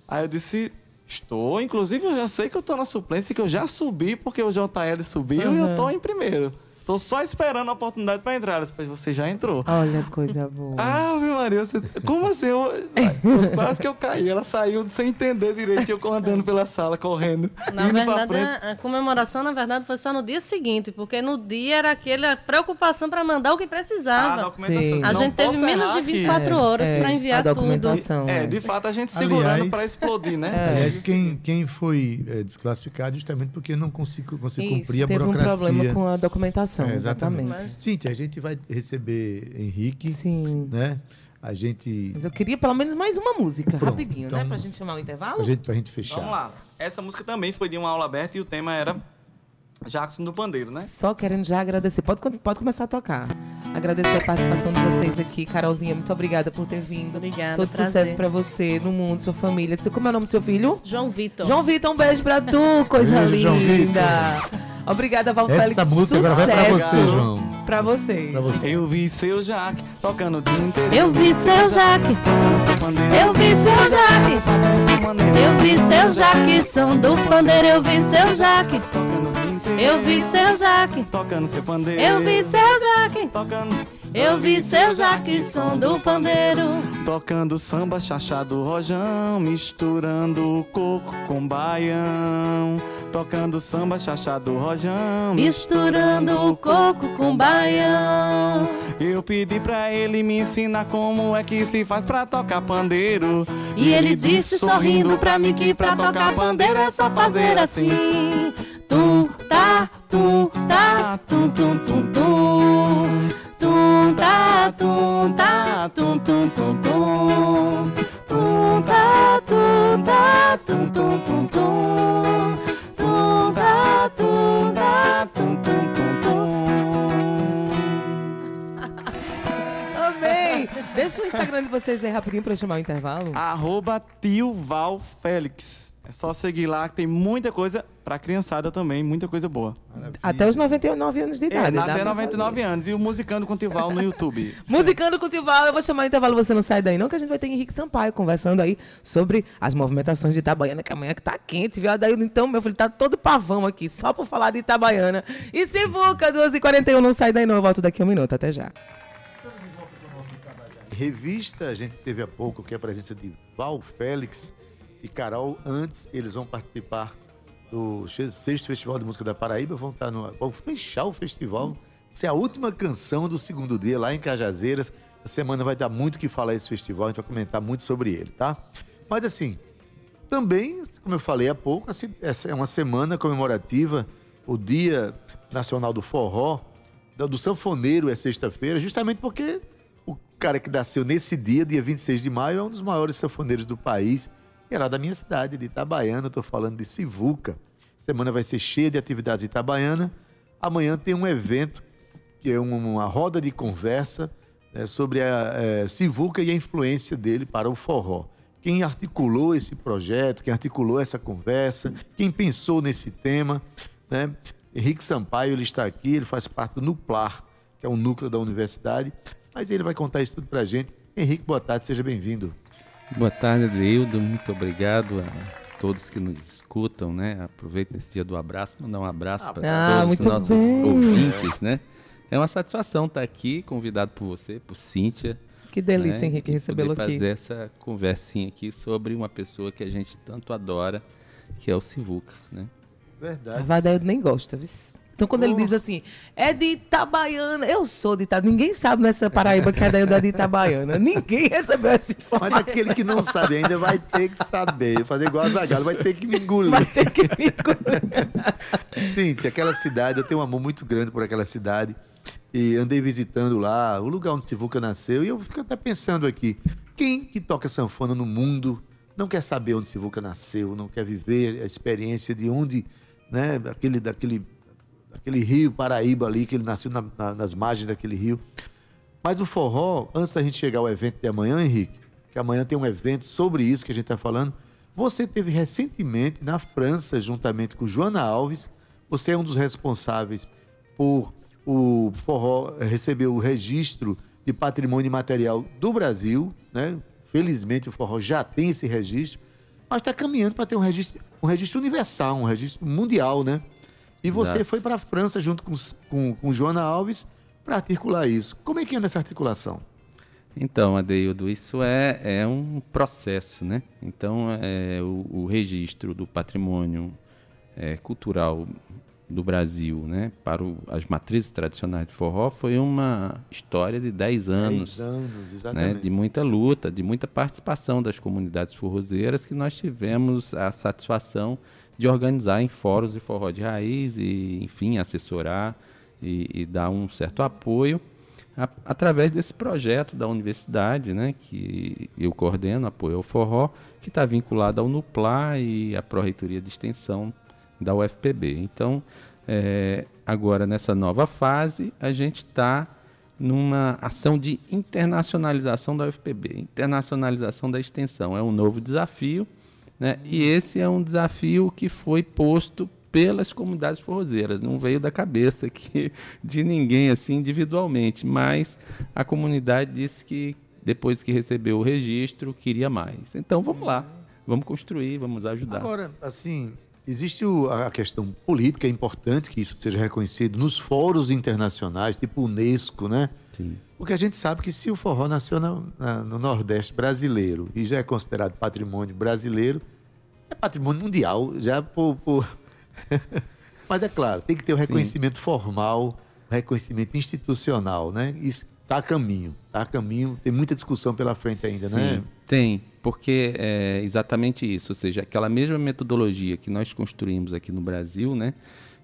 Aí eu disse, estou. Inclusive, eu já sei que eu estou na suplência, que eu já subi, porque o JL subiu e eu estou em primeiro. Tô só esperando a oportunidade para entrar. Ela disse, "Pois você já entrou. Olha, coisa boa. Ah, Ave Maria, você... como assim? Eu... *laughs* Quase que eu caí. Ela saiu sem entender direito, eu andando pela sala, correndo. Na indo pra verdade, frente. a, a comemoração, na verdade, foi só no dia seguinte, porque no dia era aquela preocupação para mandar o que Ah, precisava. documentação. Sim. a Não gente teve menos de aqui. 24 horas É, para a enviar tudo. documentação. É, é. de fato, a gente segurando Aliás- para explodir, né? *laughs* Aliás, quem, quem foi é, desclassificado justamente porque não conseguiu, conseguiu Isso, cumprir a teve um burocracia. problema com a documentação, É, exatamente. Cíntia, a gente vai receber Henrique, Sim. né? A gente. Mas eu queria pelo menos mais uma música, Pronto, rapidinho, então- né? Pra gente chamar o intervalo? Pra gente, pra gente fechar. Vamos lá. Essa música também foi de uma aula aberta e o tema era Jackson do Pandeiro, né? Só querendo já agradecer. Pode, pode começar a tocar. Agradecer a participação de vocês aqui. Carolzinha, muito obrigada por ter vindo. Obrigada, Todo prazer. sucesso pra você, no mundo, sua família. Como é o nome do seu filho? João Vitor. João Vitor, um beijo pra tu, coisa Beijo, João linda. Obrigada, Val Essa Félix. música agora vai pra Sucesso você, João. Pra você. Pra você. Eu vi seu Jaque tocando o dia inteiro. Eu vi seu Jaque, eu vi seu Jaque, eu vi seu Jaque, som do pandeiro, eu vi seu Jaque, eu vi seu Jaque, Tocando seu pandeiro. eu vi seu Jaque, Tocando. Eu vi seu Jaque, som do pandeiro. Tocando samba chachado rojão, misturando o coco com baião. Tocando samba chachado rojão, Misturando o coco com baião. Eu pedi pra ele me ensinar como é que se faz pra tocar pandeiro. E ele disse sorrindo pra mim que pra tocar pandeiro é só fazer assim. Tum, tá, tum, tá, tum, tum, tum, tum. Tum, tá, tum, tá, tum, tum, tum, tum. Tum, tá, tum, tá, tum, tum, tum, tum. Tum, tá, tum, tá, tum, tum, tum, tum. Amém. Deixa o Instagram de vocês aí rapidinho pra chamar o intervalo. Arroba tio Val Félix. É só seguir lá que tem muita coisa pra criançada também, muita coisa boa. Até os 99 anos de É, idade. dá até pra 99 anos. E o Musicando com o tio Val no YouTube. *laughs* Musicando com o Tival, eu vou chamar o intervalo, você não sai daí não, que a gente vai ter Henrique Sampaio conversando aí sobre as movimentações de Itabaiana, que amanhã que tá quente, viu? Daí, então, meu filho, tá todo pavão aqui, só por falar de Itabaiana. E Sivuca, 2h41, não sai daí não, eu volto daqui a um minuto, até já. Revista, a gente teve há pouco que é a presença de Val Félix e Carol. Antes, eles vão participar do sexto Festival de Música da Paraíba. Vão, estar no, vão fechar o festival. Isso é a última canção do segundo dia lá em Cajazeiras. A semana vai dar muito o que falar esse festival, a gente vai comentar muito sobre ele, tá? Mas assim, também, como eu falei há pouco, assim, essa é uma semana comemorativa, o Dia Nacional do Forró, do sanfoneiro é sexta-feira, justamente porque o cara que nasceu nesse dia, dia 26 de maio, é um dos maiores sanfoneiros do país. É lá da minha cidade, de Itabaiana, estou falando de Sivuca. Semana vai ser cheia de atividades Itabaiana. Amanhã tem um evento, que é um- uma roda de conversa né, sobre a eh, Sivuca e a influência dele para o forró. Quem articulou esse projeto, quem articulou essa conversa, quem pensou nesse tema, né? Henrique Sampaio, ele está aqui, ele faz parte do NUPLAR, que é um núcleo da universidade, mas ele vai contar isso tudo pra gente. Henrique, boa tarde, seja bem-vindo. Boa tarde, Adeildo. Muito obrigado a todos que nos escutam, né? Aproveito esse dia do abraço, mandar um abraço para Ah, todos muito os nossos bem. ouvintes, né? É uma satisfação estar aqui, convidado por você, por Cíntia. Que delícia, né? Henrique, E recebê-lo aqui. fazer essa conversinha aqui sobre uma pessoa que a gente tanto adora, que é o Sivuca, né? A Verdade. Vadaildo nem gosta, viu? Então, quando ele diz assim, é de Itabaiana, eu sou de Itabaiana. Ninguém sabe nessa Paraíba que a Daildo é de Itabaiana. Ninguém recebeu essa Mas informação. aquele que não sabe ainda vai ter que saber, fazer igual a Zagalo, vai ter que me engolir. Vai ter que ficar. Cíntia, aquela cidade, eu tenho um amor muito grande por aquela cidade. E andei visitando lá, o lugar onde Sivuca nasceu, e eu fico até pensando aqui, quem que toca sanfona no mundo não quer saber onde Sivuca nasceu, não quer viver a experiência de onde, né, daquele, daquele, daquele rio Paraíba ali, que ele nasceu na- na- nas margens daquele rio. Mas o forró, antes da gente chegar ao evento de amanhã, Henrique, que amanhã tem um evento sobre isso que a gente está falando, você teve recentemente na França, juntamente com Joana Alves, você é um dos responsáveis por o forró receber o registro de patrimônio imaterial do Brasil, né? Felizmente o forró já tem esse registro, mas está caminhando para ter um registro, um registro universal, um registro mundial, né? E você Exato. foi para a França junto com, com, com Joana Alves para articular isso. Como é que anda essa articulação? Então, Adeildo, isso é, é um processo, né? Então, é, o, o registro do patrimônio é, cultural do Brasil, né, para o- as matrizes tradicionais de forró, foi uma história de 10 anos, Dez anos, né, exatamente. de muita luta, de muita participação das comunidades forrozeiras que nós tivemos a satisfação de organizar em fóruns de forró de raiz e, enfim, assessorar e, e dar um certo apoio a- através desse projeto da universidade, né, que eu coordeno, apoio ao forró, que está vinculado ao NUPLA e à Pró-Reitoria de Extensão da UFPB. Então, é, agora nessa nova fase, a gente está numa ação de internacionalização da UFPB, internacionalização da extensão. É um novo desafio, né? e esse é um desafio que foi posto pelas comunidades forrozeiras, não veio da cabeça que, *laughs* de ninguém assim individualmente, mas a comunidade disse que depois que recebeu o registro, queria mais. Então vamos lá, vamos construir, vamos ajudar. Agora, assim, existe a questão política, é importante que isso seja reconhecido nos fóruns internacionais, tipo Unesco, né? Sim. Porque a gente sabe que se o forró nasceu na- na- no Nordeste brasileiro e já é considerado patrimônio brasileiro, é patrimônio mundial, já por. por- *laughs* Mas é claro, tem que ter o reconhecimento formal, o reconhecimento institucional, né? Isso está a caminho, está a caminho, tem muita discussão pela frente ainda, né? Sim, tem, porque é exatamente isso, ou seja, aquela mesma metodologia que nós construímos aqui no Brasil, né?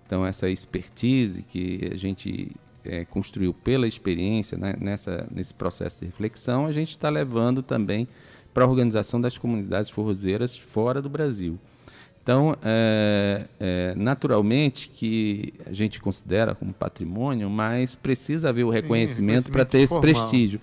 Então essa expertise que a gente é, construiu pela experiência né? nessa nesse processo de reflexão, a gente está levando também para a organização das comunidades forrozeiras fora do Brasil. Então, é, é, naturalmente que a gente considera como patrimônio, mas precisa haver o reconhecimento para ter esse formal. prestígio.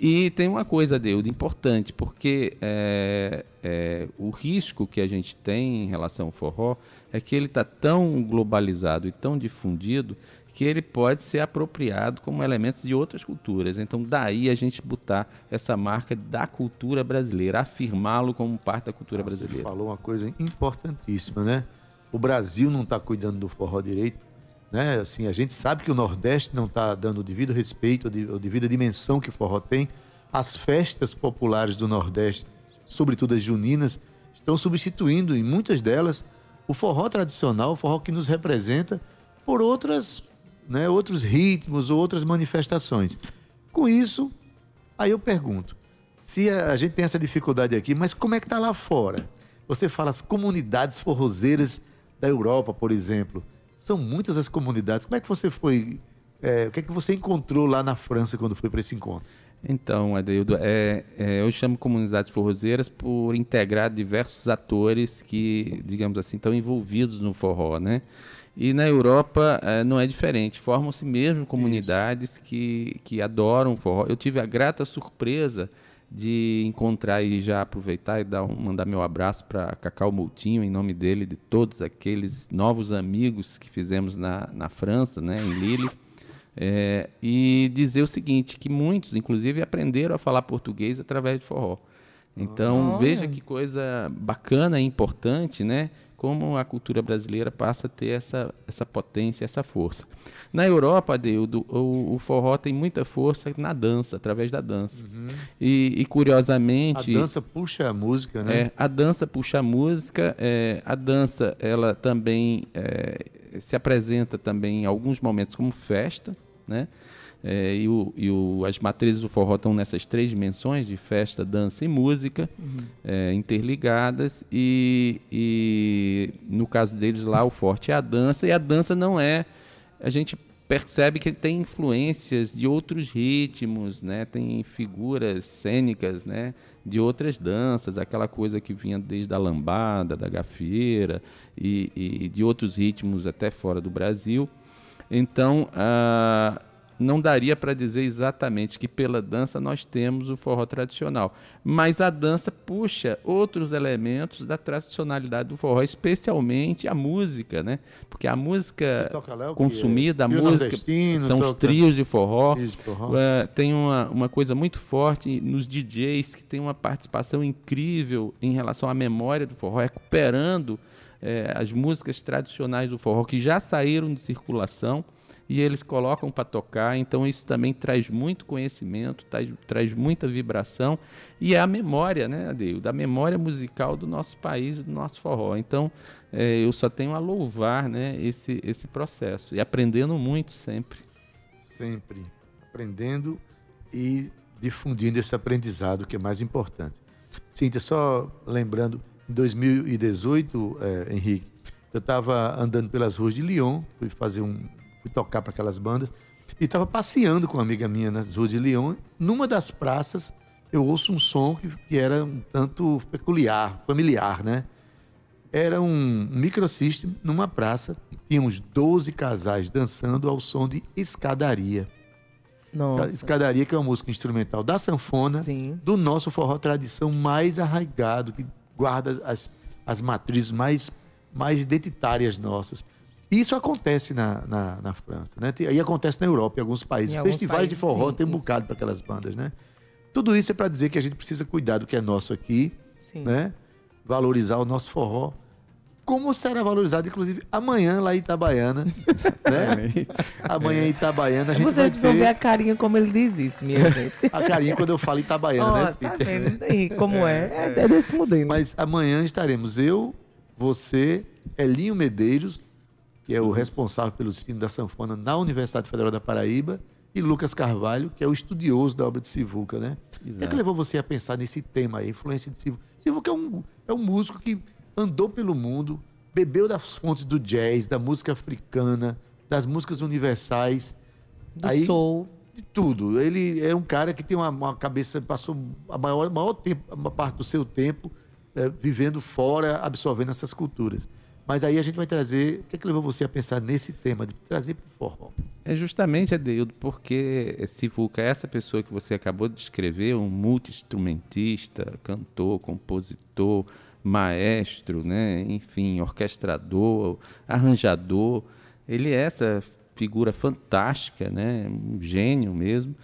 E tem uma coisa, Deudo, importante, porque é, é, o risco que a gente tem em relação ao forró é que ele está tão globalizado e tão difundido que ele pode ser apropriado como elementos de outras culturas. Então, daí a gente botar essa marca da cultura brasileira, afirmá-lo como parte da cultura brasileira. Você falou uma coisa importantíssima, né? O Brasil não está cuidando do forró direito, né? Assim, a gente sabe que o Nordeste não está dando o devido respeito, a devida dimensão que o forró tem. As festas populares do Nordeste, sobretudo as juninas, estão substituindo, em muitas delas, o forró tradicional, o forró que nos representa, por outras né, outros ritmos ou outras manifestações. Com isso, aí eu pergunto, se a, gente tem essa dificuldade aqui, mas como é que está lá fora? Você fala as comunidades forrozeiras da Europa, por exemplo. São muitas as comunidades. Como é que você foi? É, o que é que você encontrou lá na França quando foi para esse encontro? Então, Adeildo, é, é, eu chamo comunidades forrozeiras por integrar diversos atores que, digamos assim, estão envolvidos no forró, né? E na Europa eh, não é diferente. Formam-se mesmo comunidades que, que adoram forró. Eu tive a grata surpresa de encontrar e já aproveitar e dar um, mandar meu abraço para Cacau Moutinho, em nome dele, de todos aqueles novos amigos que fizemos na, na França, né, em Lille. É, e dizer o seguinte, que muitos, inclusive, aprenderam a falar português através de forró. Então, veja que coisa bacana e importante, né? Como a cultura brasileira passa a ter essa, essa potência, essa força. Na Europa, Adeudo, o, o forró tem muita força na dança, através da dança. Uhum. E, e, curiosamente... A dança puxa a música, né? É, a dança puxa a música. É, a dança, ela também é, se apresenta também em alguns momentos como festa, né? É, e, o, e o, as matrizes do forró estão nessas três dimensões de festa, dança e música, uhum. é, interligadas. E, e no caso deles lá, o forte é a dança, e a dança não é. A gente percebe que tem influências de outros ritmos, né? tem figuras cênicas né? de outras danças, aquela coisa que vinha desde a lambada, da gafieira e, e de outros ritmos até fora do Brasil. Então, uh, não daria para dizer exatamente que pela dança nós temos o forró tradicional, mas a dança puxa outros elementos da tradicionalidade do forró, especialmente a música, né? Porque a música consumida, a música são os trios de forró, de forró. Uh, tem uma, uma coisa muito forte nos DJs que tem uma participação incrível em relação à memória do forró, recuperando eh, as músicas tradicionais do forró que já saíram de circulação e eles colocam para tocar. Então isso também traz muito conhecimento, traz, traz muita vibração e é a memória, né, Adeio, da memória musical do nosso país, do nosso forró. Então é, eu só tenho a louvar, né, esse esse processo e aprendendo muito sempre. Sempre aprendendo e difundindo esse aprendizado que é mais importante. Cíntia, só lembrando, em 2018, é, Henrique, eu estava andando pelas ruas de Lyon, fui fazer um, fui tocar para aquelas bandas, e estava passeando com uma amiga minha nas ruas de Lyon. Numa das praças, eu ouço um som que, que era um tanto peculiar, familiar, né? Era um microsystem numa praça, tinha uns 12 casais dançando ao som de escadaria. Nossa. Escadaria, que é uma música instrumental da sanfona, Sim. do nosso forró tradição mais arraigado, que guarda as, as matrizes mais, mais identitárias nossas. Isso acontece na, na, na França, né? E acontece na Europa, em alguns países. Em alguns Festivais países, de forró sim, tem um isso. bocado para aquelas bandas, né? Tudo isso é para dizer que a gente precisa cuidar do que é nosso aqui, sim. né? Valorizar o nosso forró. Como será valorizado, inclusive, amanhã lá em Itabaiana, *laughs* né? amanhã em Itabaiana a gente Vocês vai precisam ter... ver a carinha como ele diz isso, minha *laughs* gente. a carinha quando eu falo Itabaiana, oh, né? Tá vendo aí como é. *laughs* É, é desse modelo. Mas amanhã estaremos eu, você, Elinho Medeiros, que é o responsável pelo ensino da sanfona na Universidade Federal da Paraíba, e Lucas Carvalho, que é o estudioso da obra de Sivuca, né? O que, é que levou você a pensar nesse tema aí, influência de Sivuca? Sivuca é um, é um músico que andou pelo mundo, bebeu das fontes do jazz, da música africana, das músicas universais. Do aí, soul. De tudo. Ele é um cara que tem uma, uma cabeça, passou a maior, maior tempo, parte do seu tempo é, vivendo fora, absorvendo essas culturas. Mas aí a gente vai trazer. O que, é que levou você a pensar nesse tema de trazer para o forró? É justamente, Adeildo, porque Sivuca é essa pessoa que você acabou de descrever, um multi-instrumentista, cantor, compositor, maestro, né? enfim, orquestrador, arranjador. Ele é essa figura fantástica, né? um gênio mesmo.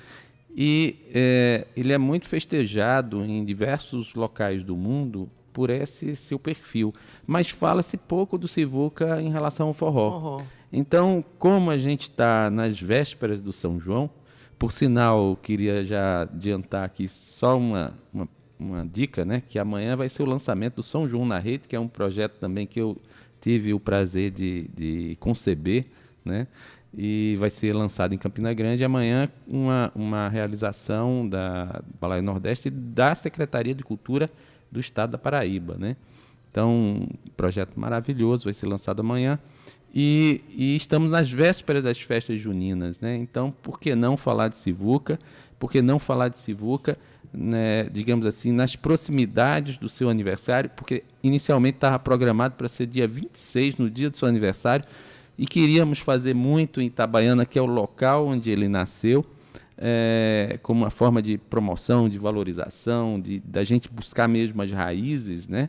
E é, ele é muito festejado em diversos locais do mundo por esse seu perfil. Mas fala-se pouco do Sivuca em relação ao forró. Forró. Então, como a gente está nas vésperas do São João, por sinal, eu queria já adiantar aqui só uma, uma, uma dica, né? Que amanhã vai ser o lançamento do São João na Rede, que é um projeto também que eu tive o prazer de, de conceber, né? E vai ser lançado em Campina Grande amanhã uma, uma realização da Balaio Nordeste e da Secretaria de Cultura do Estado da Paraíba, né? Então, projeto maravilhoso, vai ser lançado amanhã. E, e, estamos nas vésperas das festas juninas, né? Então, por que não falar de Sivuca? Por que não falar de Sivuca, né, digamos assim, nas proximidades do seu aniversário? Porque inicialmente estava programado para ser dia 26, no dia do seu aniversário, e queríamos fazer muito em Itabaiana, que é o local onde ele nasceu, é, como uma forma de promoção, de valorização, de da gente buscar mesmo as raízes, né?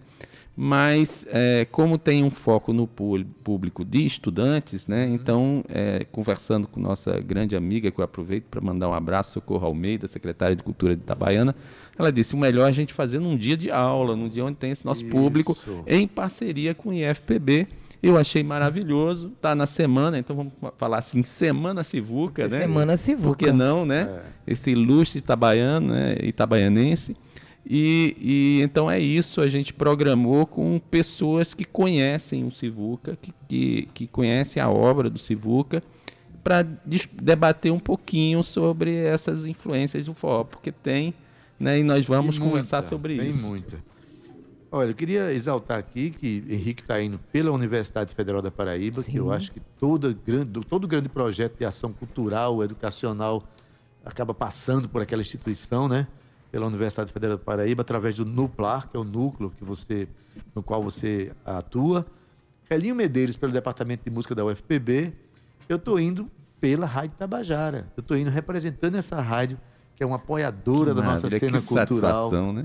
mas é, como tem um foco no público de estudantes, né, uhum. então, é, conversando com nossa grande amiga, que eu aproveito para mandar um abraço, Socorro Almeida, secretária de Cultura de Itabaiana, ela disse, o melhor é a gente fazer num dia de aula, num dia onde tem esse nosso Isso. público, em parceria com o IFPB, eu achei maravilhoso, tá na semana, então vamos falar assim, Semana Civuca, né? Semana Civuca. Por que não, né? É. Esse ilustre itabaiano, né? itabaianense. E, e, então é isso, a gente programou com pessoas que conhecem o Sivuca, que, que, que conhecem a obra do Sivuca, para debater um pouquinho sobre essas influências do forró, porque tem, né, e nós vamos tem conversar muita, sobre tem isso. Tem muita. Olha, eu queria exaltar aqui que Henrique está indo pela Universidade Federal da Paraíba, Sim. que eu acho que todo grande, todo grande projeto de ação cultural, educacional, acaba passando por aquela instituição, né? pela Universidade Federal do Paraíba, através do NUPLAR, que é o núcleo que você, no qual você atua. Elinho Medeiros, pelo Departamento de Música da UFPB. Eu estou indo pela Rádio Tabajara. Eu estou indo representando essa rádio, que é uma apoiadora que da nossa cena cultural. Né?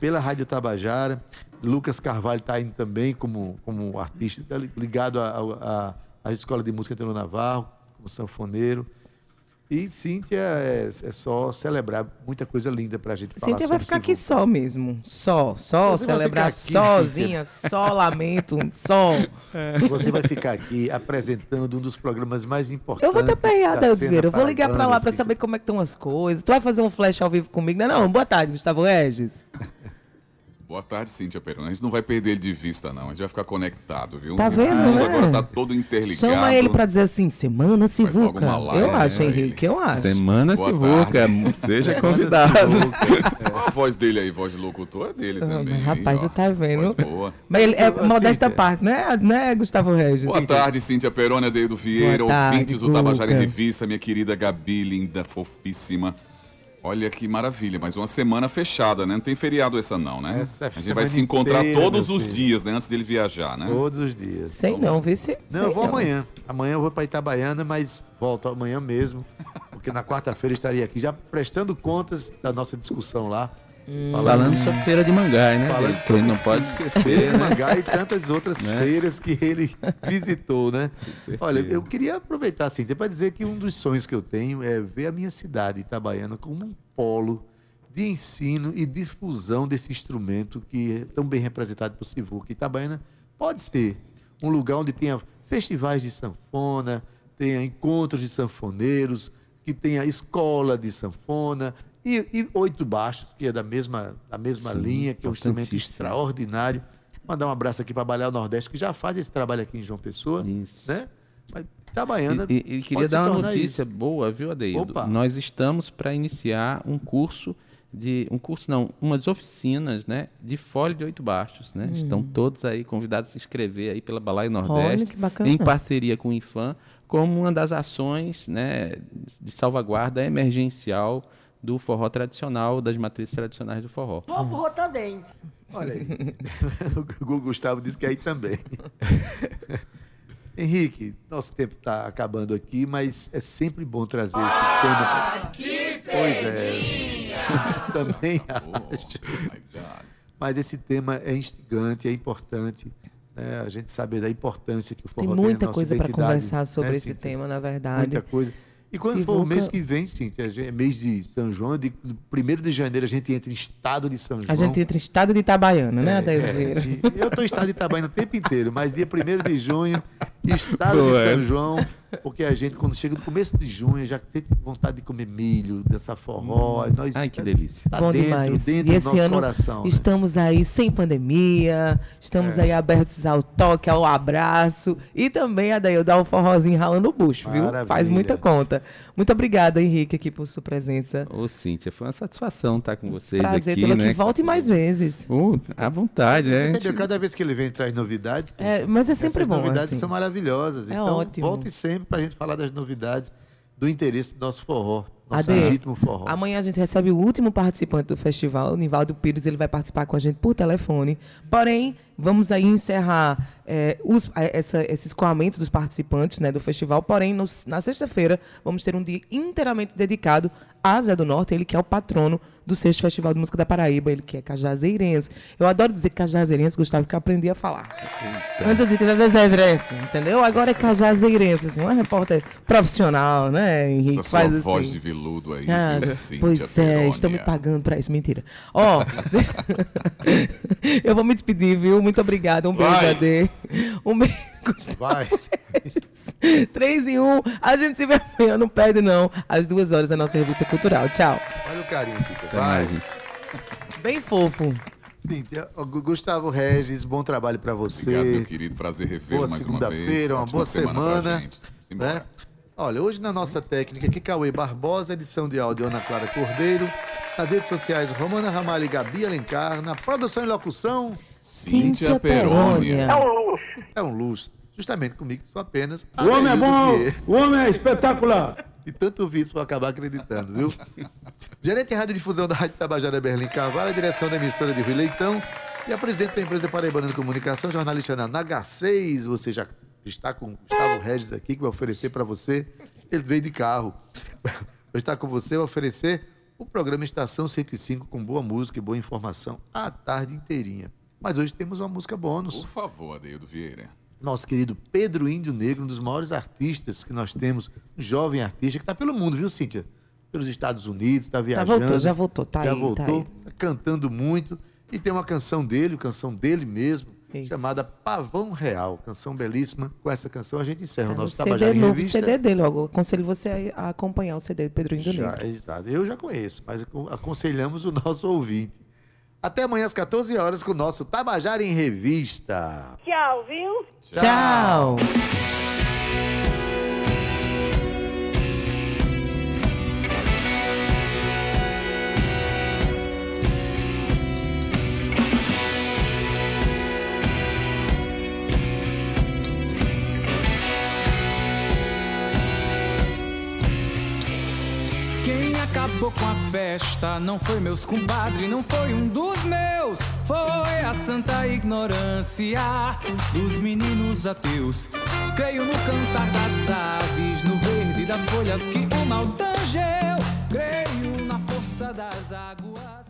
Pela Rádio Tabajara. Lucas Carvalho está indo também como, como artista, tá ligado à Escola de Música Antônio Navarro, como sanfoneiro. E Cíntia é, é, só celebrar muita coisa linda pra gente falar Cíntia vai ficar aqui só mesmo. Só, só Você celebrar aqui, sozinha, Cíntia. só lamento, só. É. Você vai ficar aqui apresentando um dos programas mais importantes. Eu vou ter perreada, Elvira. Eu vou ligar pra lá pra saber como é que estão as coisas. Tu vai fazer um flash ao vivo comigo? Não, não. Boa tarde, Gustavo Regis. Boa tarde, Cíntia Perona. A gente não vai perder ele de vista, não. A gente vai ficar conectado, viu? Tá vendo, né? agora tá todo interligado. Chama ele pra dizer assim, Semana Sivuca. Eu acho, né? Henrique, eu acho. Semana Boa Sivuca. Seja convidado. a voz dele aí, voz de locutor, é dele também. Rapaz, tu tá vendo? boa. Mas ele é modesta parte, né? né, Gustavo Regis? Boa tarde, Cíntia Perona, Dedo Vieira, ouvintes do Tabajara em Revista, minha querida Gabi, linda, fofíssima. Olha que maravilha, mas uma semana fechada, né? Não tem feriado essa não, né? Essa a gente vai se encontrar inteira, todos os dias, né? Antes dele viajar, né? Todos os dias. Sei não, vê se. Não, eu vou não. amanhã. Amanhã eu vou para Itabaiana, mas volto amanhã mesmo, porque na quarta-feira estaria aqui já prestando contas da nossa discussão lá. Hum. Falando sobre Feira de Mangai, né? Falando sobre ele não pode esquecer. Feira de né? Mangai e tantas outras né? feiras que ele *laughs* visitou, né? Olha, eu queria aproveitar assim, para dizer que um dos sonhos que eu tenho é ver a minha cidade, Itabaiana, como um polo de ensino e difusão desse instrumento que é tão bem representado por Sivuca. Itabaiana pode ser um lugar onde tenha festivais de sanfona, tenha encontros de sanfoneiros, que tenha escola de sanfona, e, e oito baixos, que é da mesma, da mesma Sim, linha, que é um instrumento extraordinário. Mandar um abraço aqui para Balé Nordeste, que já faz esse trabalho aqui em João Pessoa. Isso. Né? Mas Itabaiana. E, e, e queria dar uma notícia isso. boa, viu, Adeildo? Opa. Nós estamos para iniciar um curso de um curso não, umas oficinas, né, de folha de oito baixos, né? Hum. Estão todos aí convidados a se inscrever aí pela Balai Nordeste, em parceria com o Infam, como uma das ações, né, de salvaguarda emergencial do forró tradicional, das matrizes tradicionais do forró. Forró também. Olha aí. *laughs* o Gustavo disse que aí também. *laughs* Henrique, nosso tempo está acabando aqui, mas é sempre bom trazer esse ah, tema. Que pois é. *laughs* Também acho. Oh, mas esse tema é instigante, é importante. Né? A gente sabe da importância que o forró tem muita tem coisa para conversar sobre né, esse tema, na verdade. Muita coisa. E quando Se for o mês que vem, sim, é mês de São João, de 1 de janeiro a gente entra em estado de São João. A gente entra em estado de Itabaiana, né, Adair é, Eu estou em estado de Itabaiana o tempo inteiro, mas dia 1 de junho, *laughs* estado Boa, de São João, porque a gente, quando chega no começo de junho, já tem vontade de comer milho, dessa forró. Hum. Nós, Ai, que delícia. Tá Bom dentro, demais. Dentro e esse ano coração, né? estamos né? aí sem pandemia, estamos é. aí abertos ao toque, ao abraço e também, Adair, dar o um forrozinho ralando o bucho, viu? Faz muita conta. Muito obrigada, Henrique, aqui por sua presença. Ô, Cíntia, foi uma satisfação estar com vocês Prazer, aqui, né? que volte mais vezes. Uh, à vontade, né? Você gente... cada vez que ele vem traz novidades. É, mas é sempre Essas bom. novidades assim. são maravilhosas. É então, ótimo. volte sempre para a gente falar das novidades do interesse do nosso forró. Nosso Ade, legítimo forró. Amanhã a gente recebe o último participante do festival, o Nivaldo Pires, ele vai participar com a gente por telefone. Porém, vamos aí encerrar é, os, essa, esse escoamento dos participantes né, do festival. Porém, na sexta-feira, vamos ter um dia inteiramente dedicado a Zé do Norte, ele que é o patrono do sexto Festival de Música da Paraíba, ele que é cajazeirense. Eu adoro dizer cajazeirense, Gustavo, que eu aprendi a falar. Eita. Antes eu dizia cajazeirense, entendeu? Agora é cajazeirense, assim, uma repórter profissional, né, Henrique? Essa faz sua assim. voz de veludo aí, ah, Pois é, estão me pagando para isso, mentira. Ó, *laughs* eu vou me despedir, viu? Muito obrigada, um beijo, Ade. Um beijo. *laughs* Vai. Três em um. A gente se vê amanhã, não perde não. Às duas horas da nossa revista cultural. Tchau. Olha o carinho, Cíntia. Vai. Bem fofo. Cíntia, Gustavo Regis, bom trabalho para você. Obrigado, meu querido. Prazer revê-lo mais uma vez. segunda-feira, uma boa semana. semana né? Olha, hoje na nossa técnica aqui, Cauê Barbosa, edição de áudio Ana Clara Cordeiro. Nas redes sociais, Romana Ramalho e Gabi Alencar. Na produção e locução, Cíntia Perônia. É um luxo. É um luxo. Justamente comigo, sou apenas. O homem é bom, o homem é espetacular. *laughs* E tanto vício para acabar acreditando, viu? Gerente de Rádio Difusão da Rádio Tabajara Berlim Carvalho, a direção da emissora de Rui Leitão e a presidente da empresa Paraibana de Comunicação, jornalista na H6. Você já está com o Gustavo Regis aqui, que vai oferecer para você. Ele veio de carro. Vai estar com você, vai oferecer o programa Estação 105 com boa música e boa informação a tarde inteirinha. Mas hoje temos uma música bônus. Por favor, Adeildo Vieira nosso querido Pedro Índio Negro, um dos maiores artistas que nós temos, um jovem artista que está pelo mundo, viu, Cíntia? Pelos Estados Unidos, está viajando. Já voltou, já voltou, tá já aí, voltou, tá aí. cantando muito. E tem uma canção dele, canção dele mesmo, Isso. chamada Pavão Real. Canção belíssima. Com essa canção a gente encerra tá o nosso CD Tabajara novo, Revista. CD dele, eu aconselho você a acompanhar o CD do Pedro Índio Negro. Exato. Eu já conheço, mas aconselhamos o nosso ouvinte. Até amanhã às 14 horas com o nosso Tabajara em Revista. Tchau, viu? Tchau. Tchau. Acabou com a festa. Não foi meus compadres, não foi um dos meus. Foi a santa ignorância dos meninos ateus. Creio no cantar das aves, no verde das folhas que o mal tangeu. Creio na força das águas.